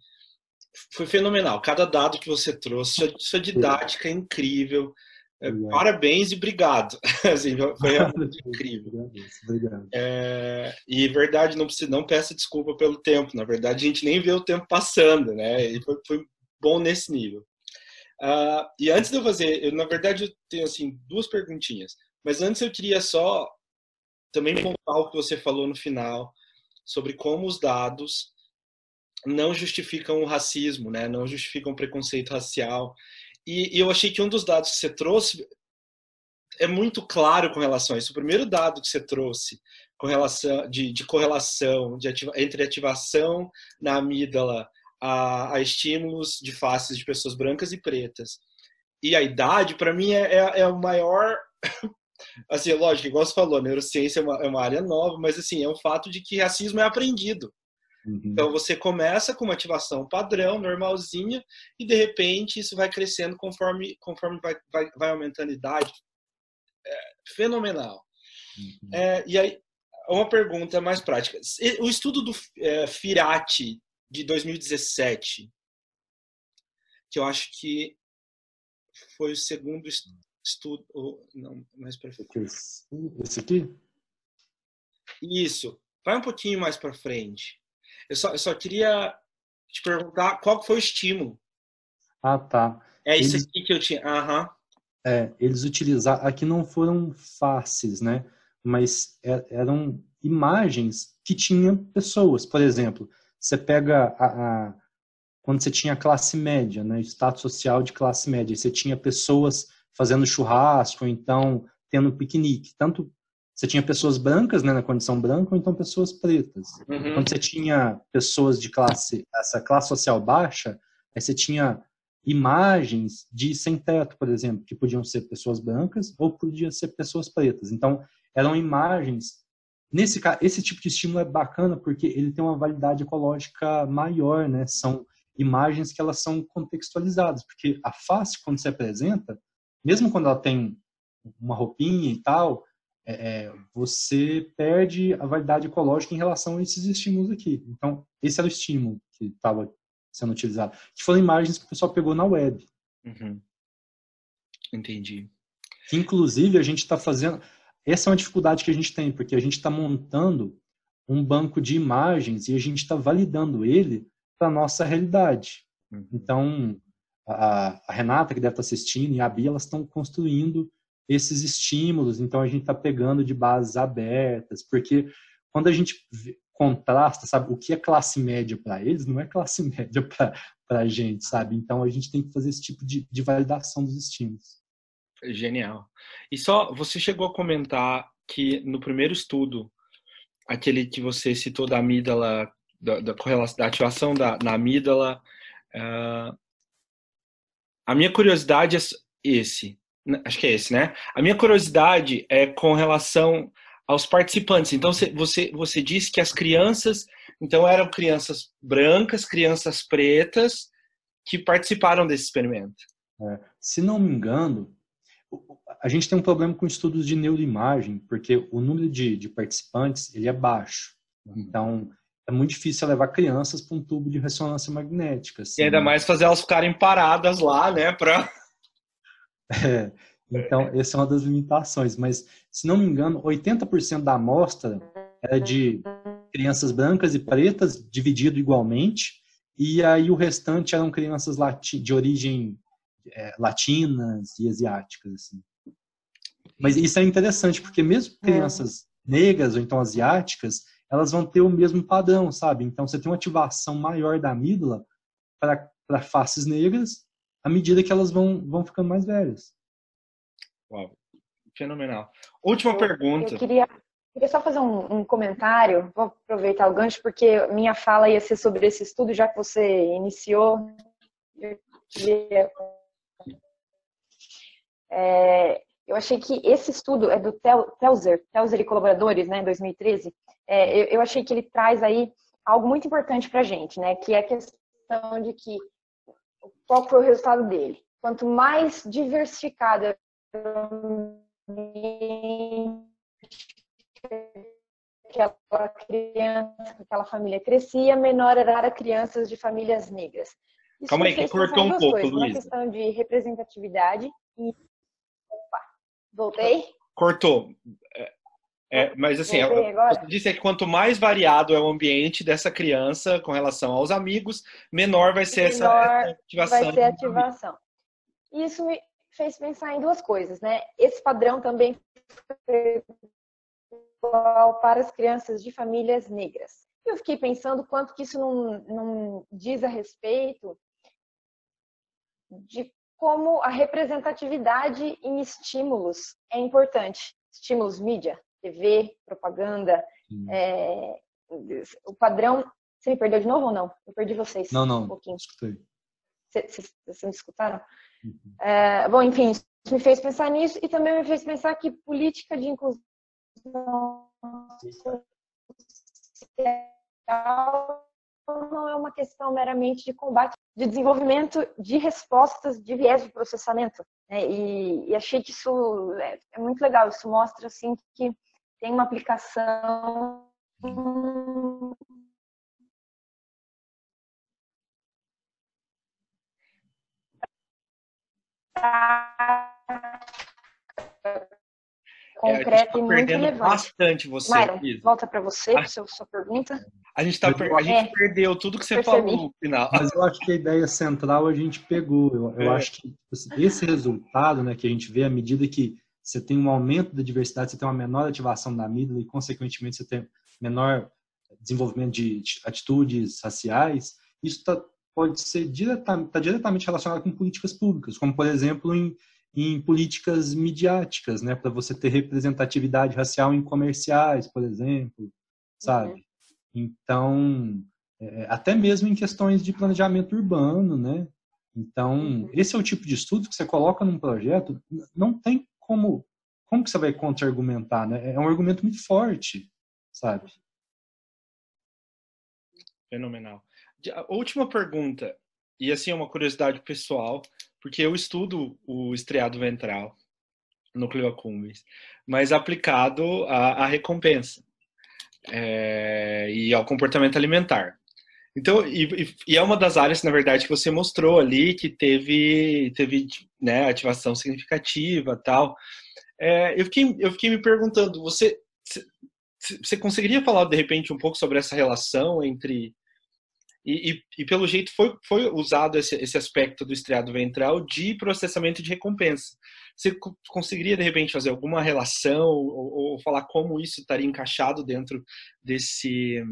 foi fenomenal. Cada dado que você trouxe, sua, sua didática é incrível. É, parabéns e obrigado. assim, foi realmente incrível. Obrigado. É, e verdade, não precisa, não peça desculpa pelo tempo. Na verdade, a gente nem vê o tempo passando, né? E foi, foi bom nesse nível. Uh, e antes de eu fazer, eu, na verdade, eu tenho assim duas perguntinhas. Mas antes eu queria só também contar o que você falou no final sobre como os dados não justificam o racismo, né? Não justificam o preconceito racial. E, e eu achei que um dos dados que você trouxe é muito claro com relação a isso. O primeiro dado que você trouxe com relação de, de correlação de ativa, entre ativação na amígdala a, a, estímulos de faces de pessoas brancas e pretas. E a idade, para mim, é, é, é, o maior. assim, lógico, igual você falou, neurociência é uma, é uma área nova, mas assim, é o fato de que racismo é aprendido. Uhum. Então você começa com uma ativação padrão, normalzinha, e de repente isso vai crescendo conforme, conforme vai, vai, vai aumentando a idade. É, fenomenal. Uhum. É, e aí, uma pergunta mais prática. O estudo do é, Firati de 2017, que eu acho que foi o segundo estudo. Não, mais para frente. Esse aqui? Isso. Vai um pouquinho mais para frente. Eu só, eu só queria te perguntar qual foi o estímulo. Ah, tá. É isso eles, aqui que eu tinha. Aham. É, eles utilizaram. Aqui não foram faces, né? Mas é, eram imagens que tinham pessoas. Por exemplo, você pega a, a, quando você tinha classe média, né, status social de classe média, você tinha pessoas fazendo churrasco, então tendo piquenique. Tanto você tinha pessoas brancas, né, na condição branca, ou então pessoas pretas. Uhum. Quando você tinha pessoas de classe, essa classe social baixa, aí você tinha imagens de sem teto, por exemplo, que podiam ser pessoas brancas ou podiam ser pessoas pretas. Então, eram imagens Nesse esse tipo de estímulo é bacana porque ele tem uma validade ecológica maior, né? São imagens que elas são contextualizadas, porque a face quando se apresenta, mesmo quando ela tem uma roupinha e tal, é, é, você perde a validade ecológica em relação a esses estímulos aqui. Então, esse era o estímulo que estava sendo utilizado. Que foram imagens que o pessoal pegou na web. Uhum. Entendi. Que, inclusive, a gente está fazendo essa é uma dificuldade que a gente tem, porque a gente está montando um banco de imagens e a gente está validando ele para a nossa realidade. Uhum. Então, a, a, Renata, que deve estar tá assistindo, e a Bia, elas estão construindo esses estímulos, então a gente está pegando de bases abertas, porque quando a gente contrasta, sabe, o que é classe média para eles, não é classe média para a gente, sabe? Então a gente tem que fazer esse tipo de, de validação dos estímulos. Genial. E só, você chegou a comentar que no primeiro estudo, aquele que você citou da amígdala, da, da, da ativação da, na amígdala, uh, a minha curiosidade é esse, acho que é esse, né? A minha curiosidade é com relação aos participantes. Então, você, você disse que as crianças, então eram crianças brancas, crianças pretas, que participaram desse experimento. É, se não me engano, a gente tem um problema com estudos de neuroimagem, porque o número de, de participantes ele é baixo. Uhum. Então, é muito difícil levar crianças para um tubo de ressonância magnética. Assim, e ainda mais fazer elas ficarem paradas lá, né? Pra... É, então, essa é uma das limitações. Mas, se não me engano, 80% da amostra era de crianças brancas e pretas, dividido igualmente, e aí o restante eram crianças de origem é, latinas e asiáticas. Assim. Mas isso é interessante, porque mesmo é. crianças negras ou então asiáticas, elas vão ter o mesmo padrão, sabe? Então você tem uma ativação maior da amígdala para faces negras à medida que elas vão, vão ficando mais velhas. Uau, fenomenal. Última eu, pergunta. Eu queria, queria só fazer um, um, comentário, vou aproveitar o gancho, porque minha fala ia ser sobre esse estudo, já que você iniciou. Eu queria é, eu achei que esse estudo é do Telzer, Telzer e colaboradores, né, em 2013. É, eu, eu, achei que ele traz aí algo muito importante para a gente, né, que é a questão de que qual foi o resultado dele. Quanto mais diversificada aquela criança, aquela família crescia, menor era crianças de famílias negras. Isso Calma aí, que cortou um pouco, Luísa. Uma questão de representatividade e Voltei? Cortou. É, é, mas assim, você disse que quanto mais variado é o ambiente dessa criança com relação aos amigos, menor vai ser menor essa, ativação. Vai ser ativação. Isso me fez pensar em duas coisas, né? Esse padrão também foi igual para as crianças de famílias negras. Eu fiquei pensando quanto que isso não, não diz a respeito de como a representatividade em estímulos é importante. Estímulos mídia, TV, propaganda, é, o padrão. Você me perdeu de novo ou não? Eu perdi vocês. Não, não. Um pouquinho. Escutei. Vocês me escutaram? Uhum. É, bom, enfim, isso me fez pensar nisso e também me fez pensar que política de inclusão social não é uma questão meramente de combate, de desenvolvimento de respostas de viés de processamento. Né? E, e, achei que isso é, é, muito legal. Isso mostra assim que tem uma aplicação concreta é, tá e muito relevante. bastante você. Myron, volta para você, ah. sua pergunta. A gente, tá, per... a gente é, perdeu tudo que você percebi. falou no final. Mas eu acho que a ideia central a gente pegou. Eu, eu é. acho que esse resultado né, que a gente vê à medida que você tem um aumento da diversidade, você tem uma menor ativação da amígdala e, consequentemente, você tem menor desenvolvimento de atitudes raciais, isso tá, pode ser direta, tá diretamente relacionado com políticas públicas, como, por exemplo, em, em políticas midiáticas, né, para você ter representatividade racial em comerciais, por exemplo, sabe? Uhum. Então, é, até mesmo em questões de planejamento urbano, né? Então, uhum. esse é o tipo de estudo que você coloca num projeto, não tem como, como que você vai contra-argumentar, né? É um argumento muito forte, sabe? Fenomenal. A última pergunta, e assim é uma curiosidade pessoal, porque eu estudo o estriado ventral, núcleo accumbens, mas aplicado à, à recompensa é, e ao comportamento alimentar. Então, e, e, é uma das áreas, na verdade, que você mostrou ali que teve, teve né, ativação significativa tal. É, eu, fiquei, eu fiquei me perguntando, você, você conseguiria falar, de repente, um pouco sobre essa relação entre e, e, e, pelo jeito foi, foi usado esse, esse aspecto do estriado ventral de processamento de recompensa. Você conseguiria, de repente, fazer alguma relação ou, ou falar como isso estaria encaixado dentro desse,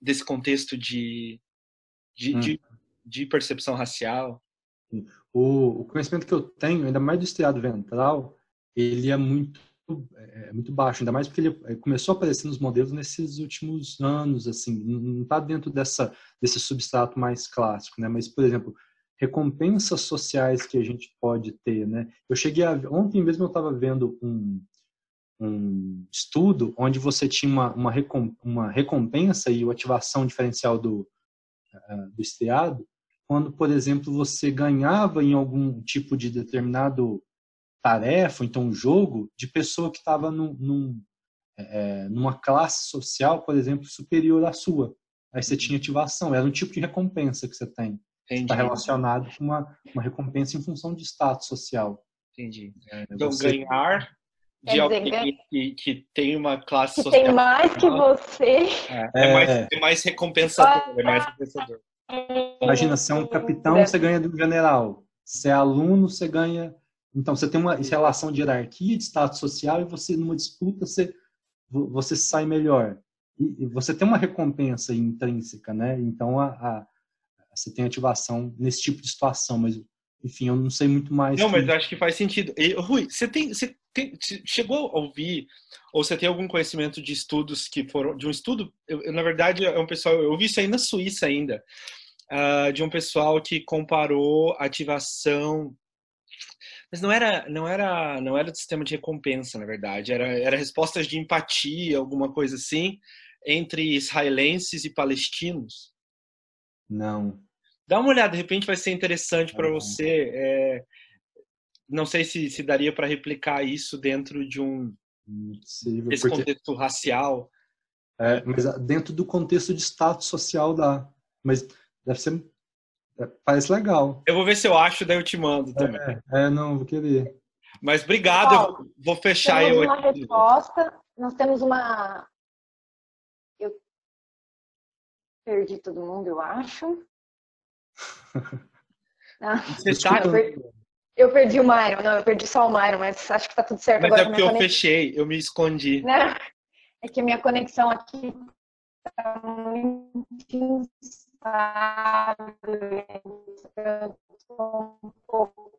desse contexto de, de, hum. de, de, percepção racial? O, o conhecimento que eu tenho, ainda mais do estriado ventral, ele é muito é, é muito baixo, ainda mais porque ele é, começou a aparecer nos modelos nesses últimos anos, assim, não está dentro dessa, desse substrato mais clássico, né? Mas, por exemplo, recompensas sociais que a gente pode ter, né? Eu cheguei a, ontem mesmo eu estava vendo um, um estudo onde você tinha uma, uma, recompensa e ativação diferencial do, uh, do estriado quando, por exemplo, você ganhava em algum tipo de determinado tarefa, então um jogo, de pessoa que estava num, num, é, numa classe social, por exemplo, superior à sua. Aí você tinha ativação, era um tipo de recompensa que você tem. Está relacionado com uma, uma recompensa em função de status social. Entendi. É, então, você... ganhar de Quer alguém dizer, que, que tem uma classe Que social. tem mais que você. É, é mais, É. é mais recompensador, é mais recompensador. Imagina, você é um capitão, você ganha de um general. Você é aluno, você ganha. Então, você tem uma relação de hierarquia, de status social, e você, numa disputa, você, você sai melhor. E, você tem uma recompensa intrínseca, né? Então, a, a- você tem ativação nesse tipo de situação, mas, enfim, eu não sei muito mais. Não, que- mas eu acho que faz sentido. E, Rui, você tem, você tem, chegou a ouvir ou você tem algum conhecimento de estudos que foram de um estudo? Eu, eu, na verdade, é um pessoal. Eu vi isso aí na Suíça ainda, ah, de um pessoal que comparou ativação. Mas não era, não era, não era do sistema de recompensa, na verdade. Era, era respostas de empatia, alguma coisa assim, entre israelenses e palestinos. Não. Dá uma olhada, de repente vai ser interessante para você. é, não sei se, se daria para replicar isso dentro de um desse porque, contexto racial. é, mas dentro do contexto de status social dá. Mas deve ser. É, parece legal. Eu vou ver se eu acho, daí eu te mando também. É, não, vou querer. Mas obrigado, eu vou- fechar Temos eu uma aqui. resposta. Nós temos uma. Eu perdi todo mundo, eu acho. Ah, Você tá, eu, perdi, eu perdi o Myron, não, eu perdi só o Myron, mas acho que tá tudo certo mas agora. é com a porque eu conexão. fechei, eu me escondi. Né? É que a minha conexão aqui tá muito então Eu tô um pouco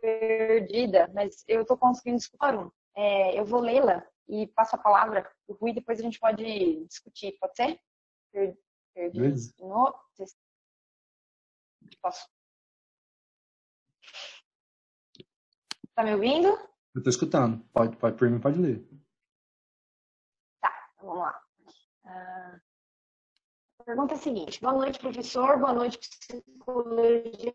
perdida, mas eu tô conseguindo escutar um. É, eu vou lê-la e passo a palavra pro Rui, depois a gente pode discutir, pode ser? Per- Perdi de novo. Posso? Tá me ouvindo? Eu tô escutando. Pode, pode, por mim, pode ler. Vamos lá. Ah, pergunta é a seguinte: boa noite, professor. Boa noite, psicologia.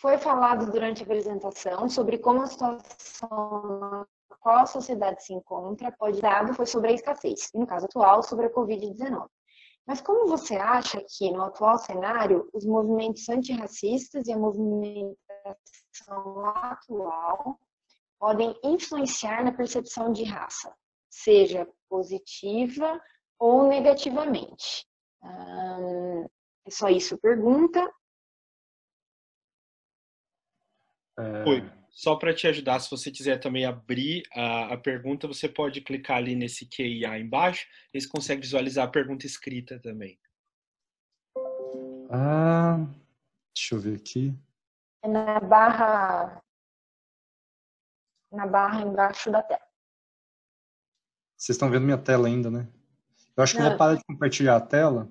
Foi falado durante a apresentação sobre como a situação na qual a sociedade se encontra pode dado foi sobre a escassez, e no caso atual, sobre a Covid-19. Mas como você acha que, no atual cenário, os movimentos antirracistas e a movimentação atual podem influenciar na percepção de raça, seja positiva ou negativamente. Hum, é só isso a pergunta. É, Rui, só para te ajudar, se você quiser também abrir a, a pergunta, você pode clicar ali nesse QIA embaixo, e você consegue visualizar a pergunta escrita também. Ah, deixa eu ver aqui. É na barra na barra embaixo da tela. Vocês estão vendo minha tela ainda, né? Eu acho que eu vou parar de compartilhar a tela.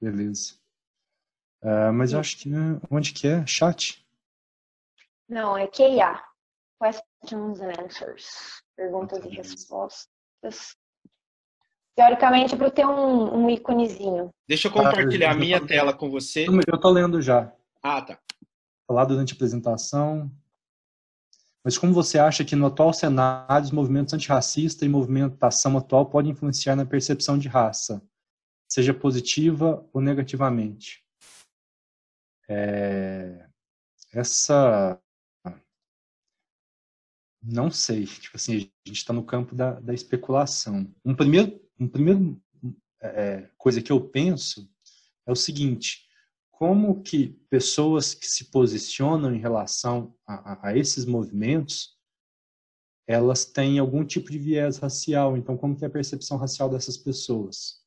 Beleza. Ah, mas eu acho que. né, Onde que é? Chat? Não, é QIA. Questions and Answers. Perguntas e respostas. Teoricamente é para ter um, um íconezinho. Deixa eu compartilhar Ah, a minha tela com você. Eu tô lendo já. Ah, tá. Falar durante a apresentação. Mas como você acha que no atual cenário os movimentos antirracistas e movimentação atual podem influenciar na percepção de raça, seja positiva ou negativamente? É, Essa. Não sei. Tipo assim, a gente está no campo da, da especulação. Um primeiro, um primeiro é, coisa que eu penso é o seguinte: como que pessoas que se posicionam em relação a, a, esses movimentos elas têm algum tipo de viés racial. Então, como que é a percepção racial dessas pessoas?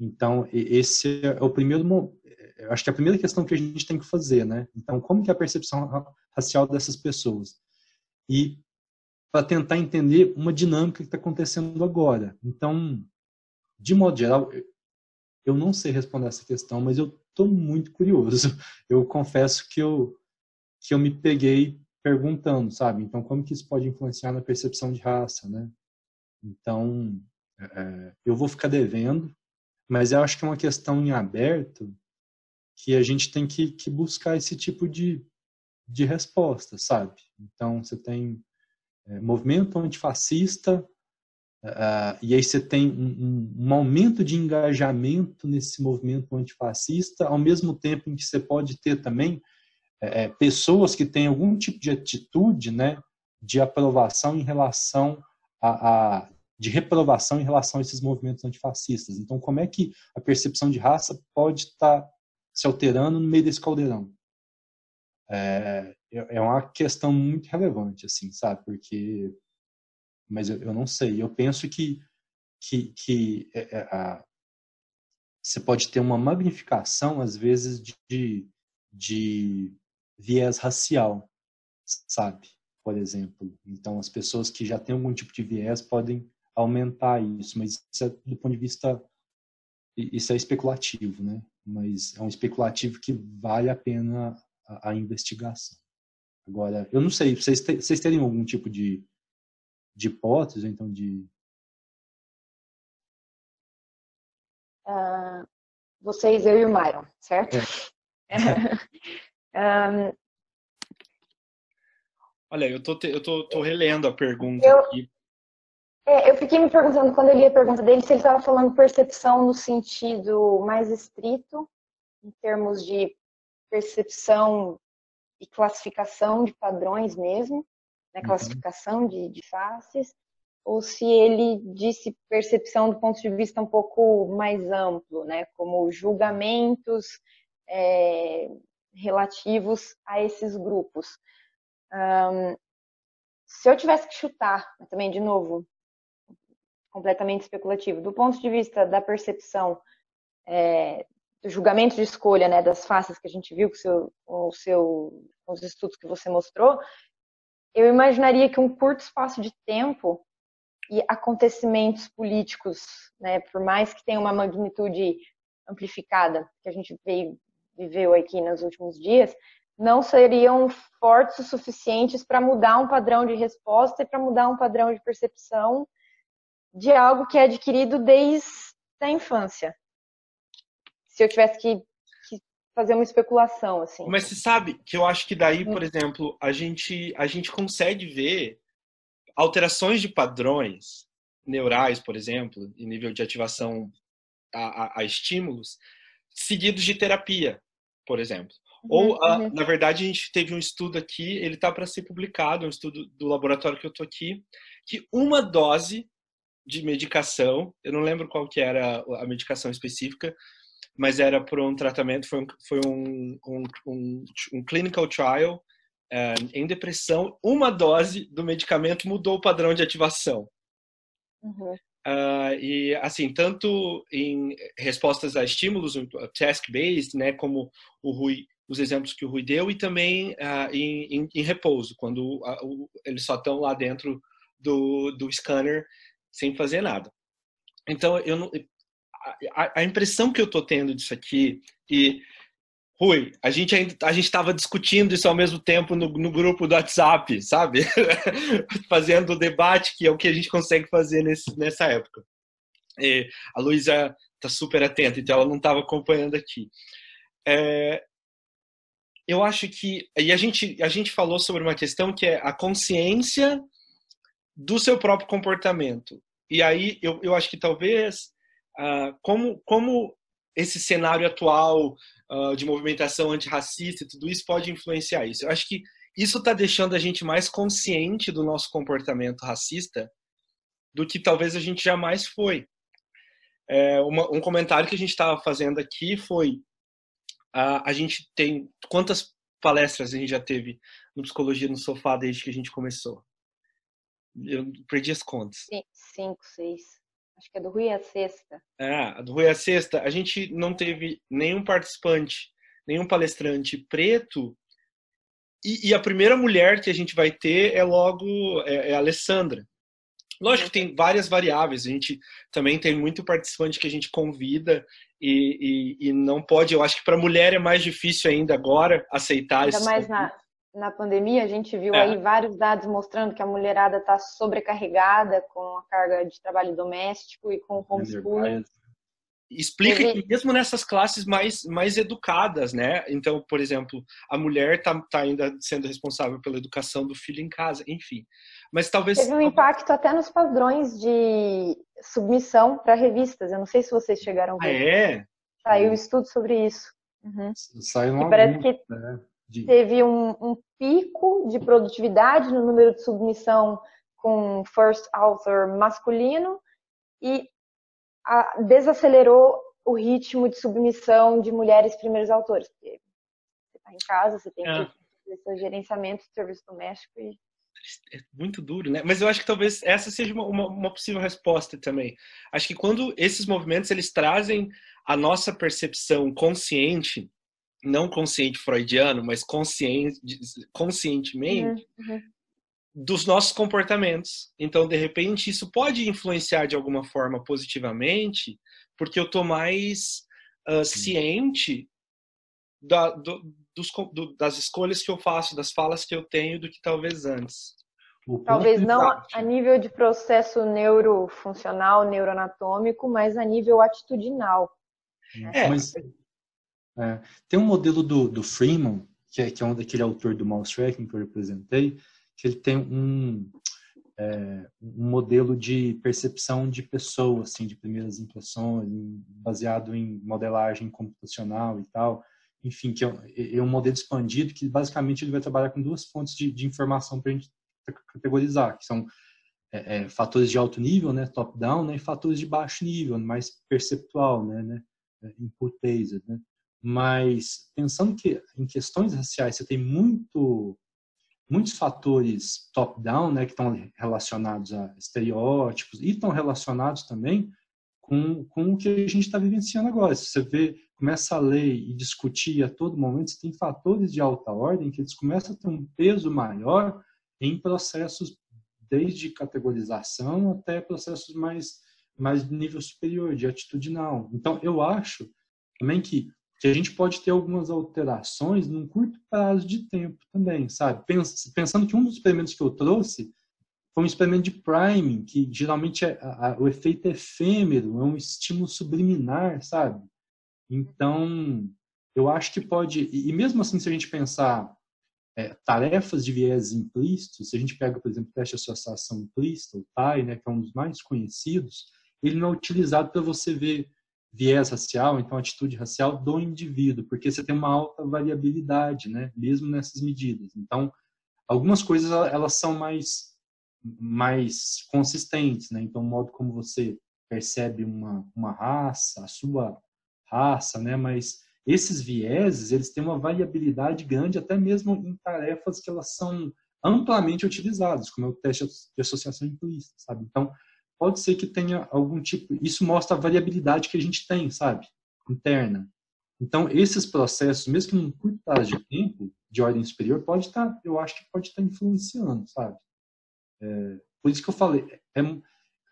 Então, esse é o primeiro, eu acho que é a primeira questão que a gente tem que fazer, né? Então, como que é a percepção ra- racial dessas pessoas? E para tentar entender uma dinâmica que está acontecendo agora. Então, de modo geral, eu não sei responder essa questão, mas eu estou muito curioso. Eu confesso que eu que eu me peguei perguntando, sabe? Então, como que isso pode influenciar na percepção de raça, né? Então, é, eu vou ficar devendo Mas eu acho que é uma questão em aberto que a gente tem que, que buscar esse tipo de, de resposta, sabe? Então, você tem é, movimento antifascista, uh, e aí você tem um, um, um, aumento de engajamento nesse movimento antifascista, ao mesmo tempo em que você pode ter também é, pessoas que têm algum tipo de atitude né, de aprovação em relação a, a de reprovação em relação a esses movimentos antifascistas. Então, como é que a percepção de raça pode estar se alterando no meio desse caldeirão? É, é uma questão muito relevante, assim, sabe? Porque, mas eu, eu não sei. Eu penso que que, que é, é, a, você pode ter uma magnificação às vezes de, de viés racial, sabe? Por exemplo. Então, as pessoas que já têm algum tipo de viés podem aumentar isso, mas isso é, do ponto de vista isso é especulativo, né? Mas é um especulativo que vale a pena a, a investigação. Agora, eu não sei, vocês, te, vocês teriam algum tipo de, de hipótese, então, de... Uh, vocês, eu e o Myron, certo? É. um, Olha, eu tô, eu tô, tô relendo a pergunta eu, aqui. É, eu fiquei me perguntando, quando eu li a pergunta dele, se ele estava falando percepção no sentido mais estrito, em termos de percepção e classificação de padrões mesmo, né, classificação de, de faces, ou se ele disse percepção do ponto de vista um pouco mais amplo, né, como julgamentos é, relativos a esses grupos. Um, se eu tivesse que chutar, também de novo, completamente especulativo, do ponto de vista da percepção é, do julgamento de escolha, né, das faces que a gente viu com, seu, com, seu, com os estudos que você mostrou, eu imaginaria que um curto espaço de tempo e acontecimentos políticos, né, por mais que tenha uma magnitude amplificada que a gente veio, viveu aqui nos últimos dias, não seriam fortes o suficientes para mudar um padrão de resposta e para mudar um padrão de percepção de algo que é adquirido desde a infância. Se eu tivesse que, fazer uma especulação, assim. Mas você sabe que eu acho que daí, por exemplo, a gente, a gente consegue ver alterações de padrões neurais, por exemplo, em nível de ativação a, a, a estímulos, seguidos de terapia, por exemplo. Ou, uhum, uhum. na verdade, a gente teve um estudo aqui, ele está para ser publicado, um estudo do laboratório que eu estou aqui, que uma dose de medicação, eu não lembro qual que era a medicação específica, mas era por um tratamento, foi um, foi um, um, um, um clinical trial eh, em depressão. Uma dose do medicamento mudou o padrão de ativação. Uhum. Uh, e assim, tanto em respostas a estímulos, task-based, né, como o Rui os exemplos que o Rui deu e também ah, em, em, em, repouso, quando uh, eles só estão lá dentro do, do scanner sem fazer nada. Então, eu não, a, a impressão que eu estou tendo disso aqui, e Rui, a gente ainda a gente estava discutindo isso ao mesmo tempo no, no grupo do WhatsApp, sabe? Fazendo o debate, que é o que a gente consegue fazer nesse, nessa época. E a Luísa está super atenta, então ela não estava acompanhando aqui. É, eu acho que e a gente a gente falou sobre uma questão que é a consciência do seu próprio comportamento. E aí eu, eu acho que talvez uh, como como esse cenário atual uh, de movimentação antirracista e tudo isso pode influenciar isso. Eu acho que isso está deixando a gente mais consciente do nosso comportamento racista do que talvez a gente jamais foi. É, uma, um comentário que a gente estava fazendo aqui foi a, a gente tem. Quantas palestras a gente já teve no Psicologia no Sofá desde que a gente começou? Eu perdi as contas. Cinco, seis. Acho que é do Rui é a sexta. É, a do Rui é a sexta. A gente não teve nenhum participante, nenhum palestrante preto. E, e a primeira mulher que a gente vai ter é logo é, é a Alessandra. Lógico que tem várias variáveis. A gente também tem muito participante que a gente convida e, e, e não pode. Eu acho que para mulher é mais difícil ainda agora aceitar Ainda mais na, na pandemia, a gente viu é. aí vários dados mostrando que a mulherada está sobrecarregada com a carga de trabalho doméstico e com o homeschooling. explica que mesmo nessas classes mais, mais educadas, né? Então, por exemplo, a mulher está tá ainda sendo responsável pela educação do filho em casa, enfim. Mas talvez. Teve um impacto até nos padrões de submissão para revistas. Eu não sei se vocês chegaram a ver. Ah, é? Saiu um estudo sobre isso. Uhum. Saiu uma parece que né? De... teve um, um pico de produtividade no número de submissão com first author masculino e a, desacelerou o ritmo de submissão de mulheres primeiros autores. Porque você está em casa, você tem é. que fazer seu gerenciamento de serviço doméstico e é muito duro, né? Mas eu acho que talvez essa seja uma, uma, uma, possível resposta também. Acho que quando esses movimentos eles trazem a nossa percepção consciente, não consciente freudiano, mas consciente, conscientemente, uhum, uhum dos nossos comportamentos. Então, de repente, isso pode influenciar de alguma forma positivamente, porque eu estou mais uh, ciente da, do, dos, do, das escolhas que eu faço, das falas que eu tenho, do que talvez antes. Talvez não a nível de processo neurofuncional, neuroanatômico, mas a nível atitudinal. Né? É, mas, é, tem um modelo do, do Freeman, que é, que é um daquele autor do mouse tracking que eu representei, que ele tem um, é, um modelo de percepção de pessoa, assim, de primeiras impressões, baseado em modelagem computacional e tal. Enfim, que é, é um modelo expandido que basicamente ele vai trabalhar com duas fontes de, de informação para a gente categorizar, que são é, é, fatores de alto nível, né, top-down, né, e fatores de baixo nível, mais perceptual, né, né é, input-based, né. Mas pensando que em questões raciais você tem muito muitos fatores top-down, né, que estão relacionados a estereótipos e estão relacionados também com, com o que a gente está vivenciando agora. Se você vê, começa a ler e discutir a todo momento, você tem fatores de alta ordem que eles começam a ter um peso maior em processos desde categorização até processos mais mais de nível superior, de atitudinal. Então, eu acho também que que a gente pode ter algumas alterações num curto prazo de tempo também, sabe? Pensando que um dos experimentos que eu trouxe foi um experimento de priming, que geralmente é, a, o efeito é efêmero, é um estímulo subliminar, sabe? Então, eu acho que pode, e mesmo assim, se a gente pensar é, tarefas de viés implícitos, se a gente pega, por exemplo, o teste de associação implícita, o TAI, né, que é um dos mais conhecidos, ele não é utilizado para você ver viés racial, então atitude racial do indivíduo, porque você tem uma alta variabilidade, né, mesmo nessas medidas. Então, algumas coisas elas são mais mais consistentes, né? Então, o modo como você percebe uma uma raça, a sua raça, né, mas esses vieses, eles têm uma variabilidade grande até mesmo em tarefas que elas são amplamente utilizadas, como é o teste de associação implícita, sabe? Então, pode ser que tenha algum tipo. Isso mostra a variabilidade que a gente tem, sabe? Interna. Então, esses processos, mesmo que num curto prazo de tempo, de ordem superior, pode estar, tá, eu acho que pode estar tá influenciando, sabe? É, por isso que eu falei, é,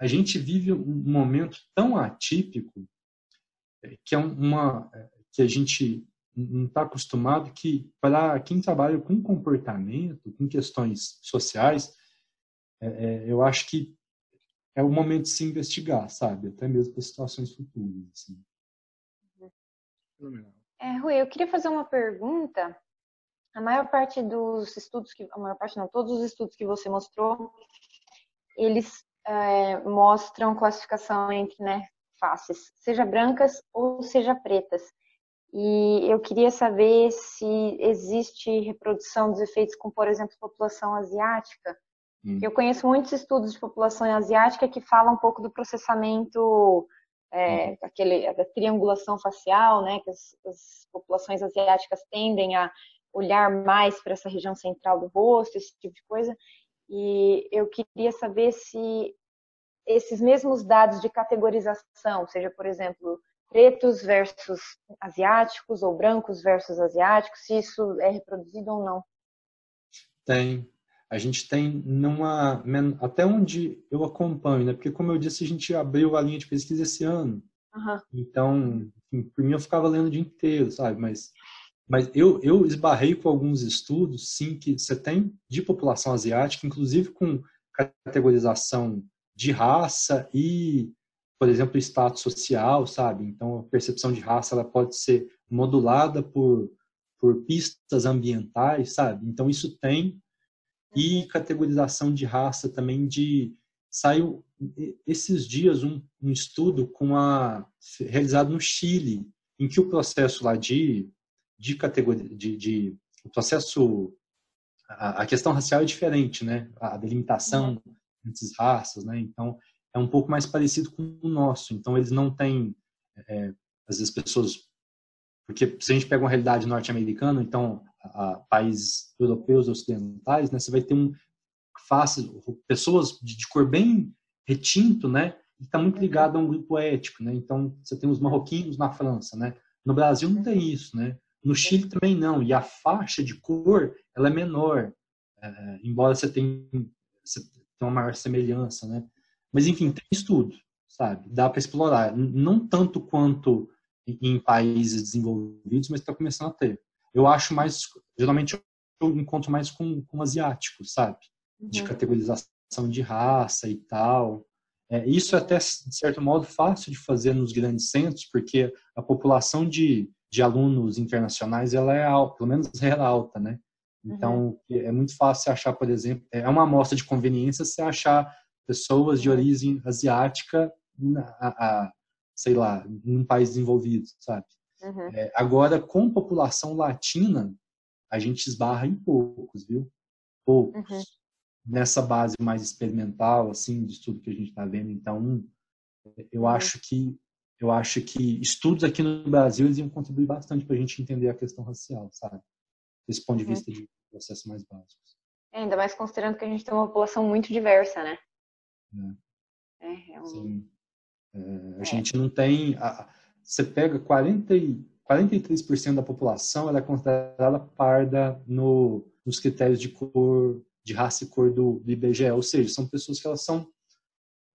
a gente vive um momento tão atípico é, que é uma é, que a gente não está acostumado que para quem trabalha com comportamento, com questões sociais, é, é eu acho que é o momento de se investigar, sabe? Até mesmo para situações futuras. Assim. É, Rui, eu queria fazer uma pergunta. A maior parte dos estudos que, a maior parte não, todos os estudos que você mostrou, eles é, mostram classificação entre, né, faces, seja brancas ou seja pretas. E eu queria saber se existe reprodução dos efeitos com, por exemplo, população asiática, Hum. Eu conheço muitos estudos de população asiática que falam um pouco do processamento, é, hum. aquele, da triangulação facial, né, que as, as, populações asiáticas tendem a olhar mais para essa região central do rosto, esse tipo de coisa. E eu queria saber se esses mesmos dados de categorização, seja, por exemplo, pretos versus asiáticos ou brancos versus asiáticos, se isso é reproduzido ou não. Tem, a gente tem numa até onde eu acompanho, né? Porque como eu disse, a gente abriu a linha de pesquisa esse ano. Uhum. Então, enfim, por mim eu ficava lendo o dia inteiro, sabe? Mas mas eu, eu esbarrei com alguns estudos, sim, que você tem de população asiática, inclusive com categorização de raça e por exemplo, status social, sabe? Então, a percepção de raça ela pode ser modulada por, por pistas ambientais, sabe? Então, isso tem. E categorização de raça também de... Saiu esses dias um, um estudo com a, realizado no Chile, em que o processo lá de, de categoria, de, de o processo, a, a, questão racial é diferente, né? A delimitação uhum. entre as raças, né? Então, é um pouco mais parecido com o nosso. Então, eles não têm, é, às vezes, pessoas. Porque se a gente pega uma realidade norte-americana, então, a, países europeus ocidentais, né, você vai ter um faces, pessoas de, de cor bem retinto, né, e está muito ligado a um grupo ético, né. Então, você tem os marroquinos na França, né. No Brasil não tem isso, né. No Chile também não. E a faixa de cor ela é menor, é, embora você tenha, você tenha uma maior semelhança, né. Mas, enfim, tem estudo, sabe? Dá para explorar. Não tanto quanto em países desenvolvidos, mas está começando a ter. Eu acho mais, geralmente eu encontro mais com, com asiáticos, sabe? De uhum. categorização de raça e tal. É, isso é até, de certo modo, fácil de fazer nos grandes centros, porque a população de, de alunos internacionais, ela é alta, pelo menos era alta, né? Então, uhum. é muito fácil achar, por exemplo, é uma amostra de conveniência você achar pessoas de origem asiática, a, a, sei lá, num país desenvolvido, sabe? Uhum. É, agora, com população latina, a gente esbarra em poucos, viu? Poucos. Uhum. Nessa base mais experimental, assim, de estudo que a gente está vendo. Então, eu uhum. acho que eu acho que estudos aqui no Brasil eles iam contribuir bastante para a gente entender a questão racial, sabe? Desse ponto de uhum. vista de processos mais básicos. É, ainda mais considerando que a gente tem uma população muito diversa, né? Né? É, é um... Sim. É, a é. gente não tem. A, você pega 40 e, 43% da população ela é considerada parda no, nos critérios de cor, de raça e cor do, do IBGE, ou seja, são pessoas que elas são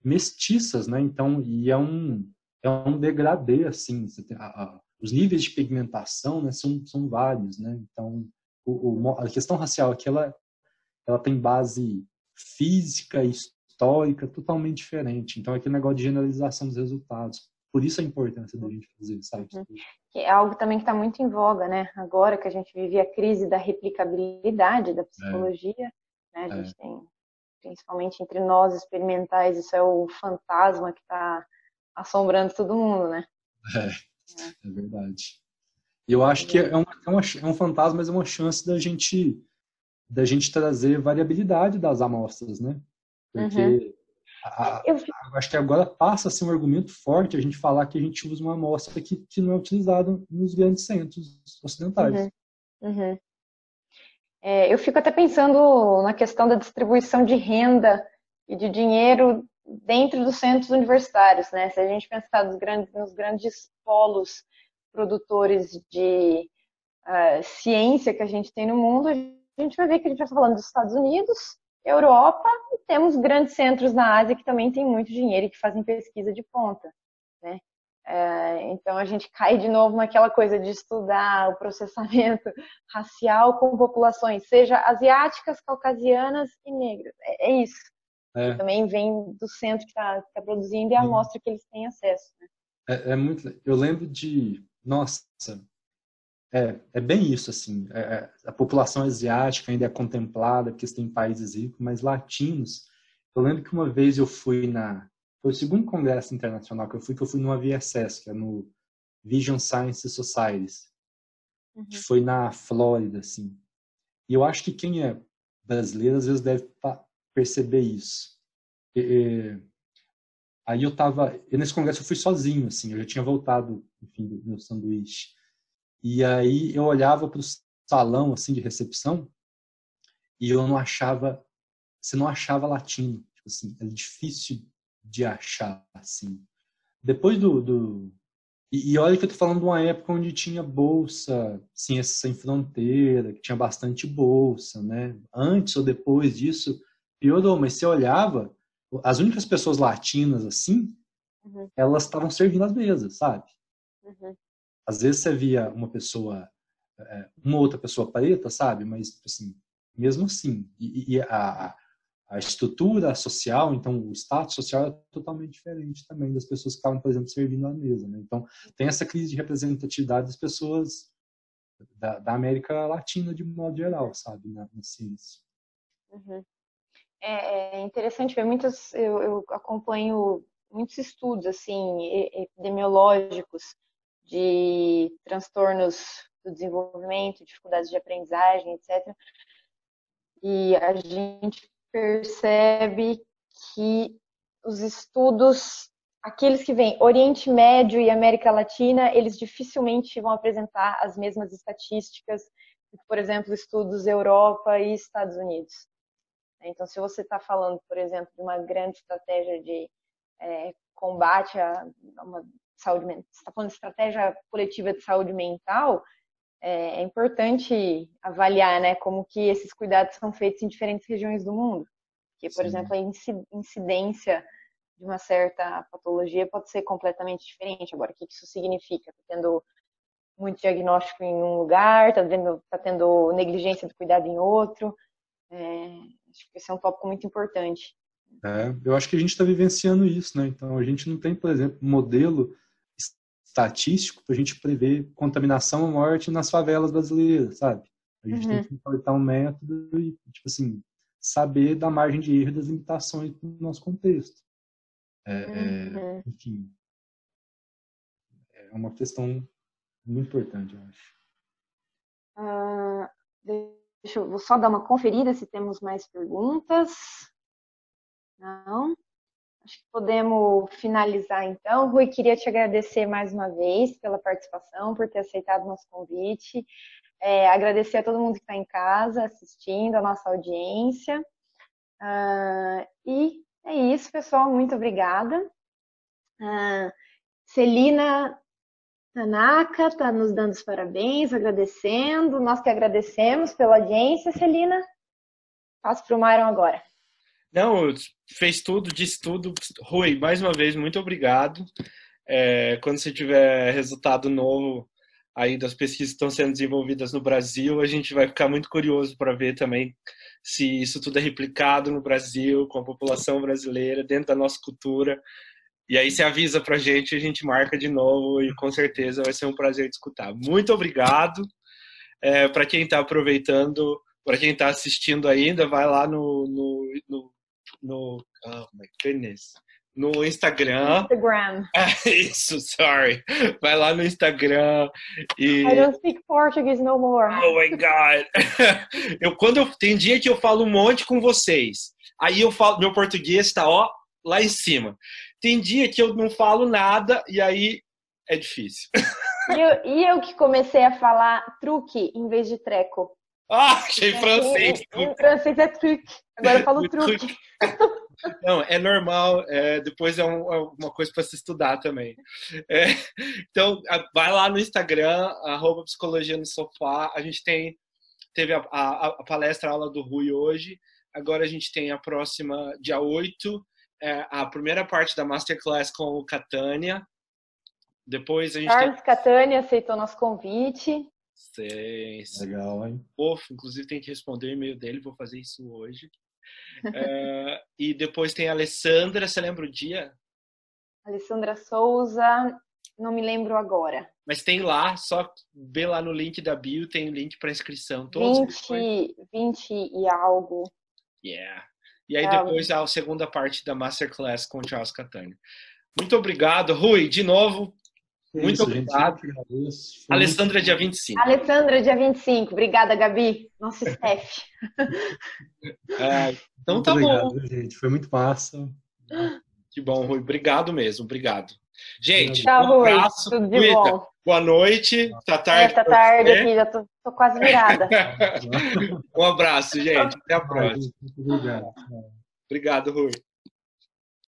mestiças, né? Então, e é um, é um degradê, assim, a, a, os níveis de pigmentação né, são, são vários, né? Então, o, o, a questão racial aqui, ela, ela tem base física e histórica totalmente diferente. Então, aquele negócio de generalização dos resultados. Por isso a importância da gente fazer, sabe? Uhum. É algo também que está muito em voga, né? Agora que a gente vive a crise da replicabilidade da psicologia, é. né? A gente é. tem, principalmente entre nós experimentais, isso é o fantasma que está assombrando todo mundo, né? É, é, é verdade. E eu acho que é um, é, uma, é um fantasma, mas é uma chance da gente da gente trazer variabilidade das amostras, né? Porque uhum. A, eu... acho que agora passa a ser um argumento forte a gente falar que a gente usa uma amostra que, que não é utilizada nos grandes centros ocidentais. Uhum. Uhum. É, eu fico até pensando na questão da distribuição de renda e de dinheiro dentro dos centros universitários, né? Se a gente pensar nos grandes, nos grandes polos produtores de uh, ciência que a gente tem no mundo, a gente vai ver que a gente está falando dos Estados Unidos, Europa e temos grandes centros na Ásia que também têm muito dinheiro e que fazem pesquisa de ponta, né? É, então a gente cai de novo naquela coisa de estudar o processamento racial com populações, seja asiáticas, caucasianas e negras. É, é isso. É. Também vem do centro que está tá produzindo e a amostra que eles têm acesso. Né? É, é, muito. Eu lembro de. Nossa, é, é bem isso, assim. É, é, a população asiática ainda é contemplada, porque tem países ricos, mas latinos. Eu lembro que uma vez eu fui na. Foi o segundo congresso internacional que eu fui, que eu fui numa VSS, que é no Vision Science Societies, uhum. que foi na Flórida, assim. E eu acho que quem é brasileiro às vezes deve perceber isso. E, e, aí eu tava. nesse congresso eu fui sozinho, assim, eu já tinha voltado, enfim, do meu sanduíche. E aí eu olhava para o salão assim de recepção e eu não achava, você não achava latino, tipo assim, era difícil de achar assim. Depois do, do e, e, olha que eu tô falando de uma época onde tinha bolsa, ciência sem fronteira, que tinha bastante bolsa, né? Antes ou depois disso piorou, mas você olhava, as únicas pessoas latinas assim, uhum. elas estavam servindo as mesas, sabe? Uhum. Às vezes você via uma pessoa, é, uma outra pessoa preta, sabe? Mas, assim, mesmo assim. E, e a, a estrutura social, então o status social é totalmente diferente também das pessoas que estavam, por exemplo, servindo à mesa. Né? Então tem essa crise de representatividade das pessoas da, da América Latina de modo geral, sabe, na, na ciência. Uhum. É, é, interessante ver muitas, eu, eu acompanho muitos estudos assim epidemiológicos de transtornos do desenvolvimento, dificuldades de aprendizagem, etc. E a gente percebe que os estudos, aqueles que vêm Oriente Médio e América Latina, eles dificilmente vão apresentar as mesmas estatísticas que, por exemplo, estudos Europa e Estados Unidos. Então, se você está falando, por exemplo, de uma grande estratégia de é, combate a uma saúde mental, está falando de estratégia coletiva de saúde mental, é, é, importante avaliar, né, como que esses cuidados são feitos em diferentes regiões do mundo. Porque, por Sim. exemplo, a incidência de uma certa patologia pode ser completamente diferente. Agora, o que isso significa? Está tendo muito diagnóstico em um lugar, está tá tendo negligência do cuidado em outro. É, acho que esse é um tópico muito importante. É, eu acho que a gente está vivenciando isso, né? Então, a gente não tem, por exemplo, um modelo estatístico para a gente prever contaminação ou morte nas favelas brasileiras, sabe? A gente uhum. tem que importar um método e, tipo assim, saber da margem de erro das limitações do nosso contexto. É, é uhum. é, enfim, é uma questão muito importante, eu acho. Uh, deixa eu vou só dar uma conferida se temos mais perguntas. Não? Acho que podemos finalizar então. Rui, queria te agradecer mais uma vez pela participação, por ter aceitado o nosso convite. É, agradecer a todo mundo que está em casa assistindo, a nossa audiência. Uh, e é isso, pessoal. Muito obrigada. Uh, Celina Tanaka está nos dando os parabéns, agradecendo. Nós que agradecemos pela audiência, Celina. Passo para o Myron agora. Não, fez tudo, disse tudo. Rui, mais uma vez, muito obrigado. É, quando você tiver resultado novo aí das pesquisas que estão sendo desenvolvidas no Brasil, a gente vai ficar muito curioso para ver também se isso tudo é replicado no Brasil, com a população brasileira, dentro da nossa cultura. E aí você avisa para a gente, a gente marca de novo e com certeza vai ser um prazer de escutar. Muito obrigado. É, para quem está aproveitando, para quem está assistindo ainda, vai lá no, no, no, no oh my goodness, no Instagram. Instagram. É isso, sorry. Vai lá no Instagram e. I don't speak Portuguese no more. Oh my God. Eu quando eu tem dia que eu falo um monte com vocês. Aí eu falo, meu português está ó lá em cima. Tem dia que eu não falo nada e aí é difícil. E eu, e eu que comecei a falar truque em vez de treco. Ah, achei francês. Em, em francês é truque. Agora eu falo truque. Não, é normal. É, depois é, um, é, uma coisa para se estudar também. É, então, vai lá no Instagram, arroba Psicologia no Sofá. A gente tem teve a, a, a, palestra a aula do Rui hoje. Agora a gente tem a próxima, dia 8, é, a primeira parte da Masterclass com o Catânia. Depois a gente Carlos tem... Catânia aceitou nosso convite. Sim, sim. Legal, hein? Pofo, inclusive tem que responder o e-mail dele, vou fazer isso hoje. É, e depois tem a Alessandra, você lembra o dia? Alessandra Souza, não me lembro agora. Mas tem lá, só vê lá no link da bio, tem link para inscrição. Todos 20, 20 e algo. Yeah. E aí é, depois a segunda parte da Masterclass com o Charles Catania. Muito obrigado, Rui, de novo. É muito isso, obrigado. Gente, Alessandra, dia 25. Alessandra, dia 25. Obrigada, Gabi, nosso chefe. É, então muito tá obrigado, bom. gente. Foi muito massa. Que bom, Rui. Obrigado mesmo. Obrigado. Gente, Tchau, um abraço. Tudo de Cuida. bom. Boa noite. Tá tarde. É, tá tarde aqui, já tô, tô quase virada. um abraço, gente. Até a próxima. Obrigado, Rui.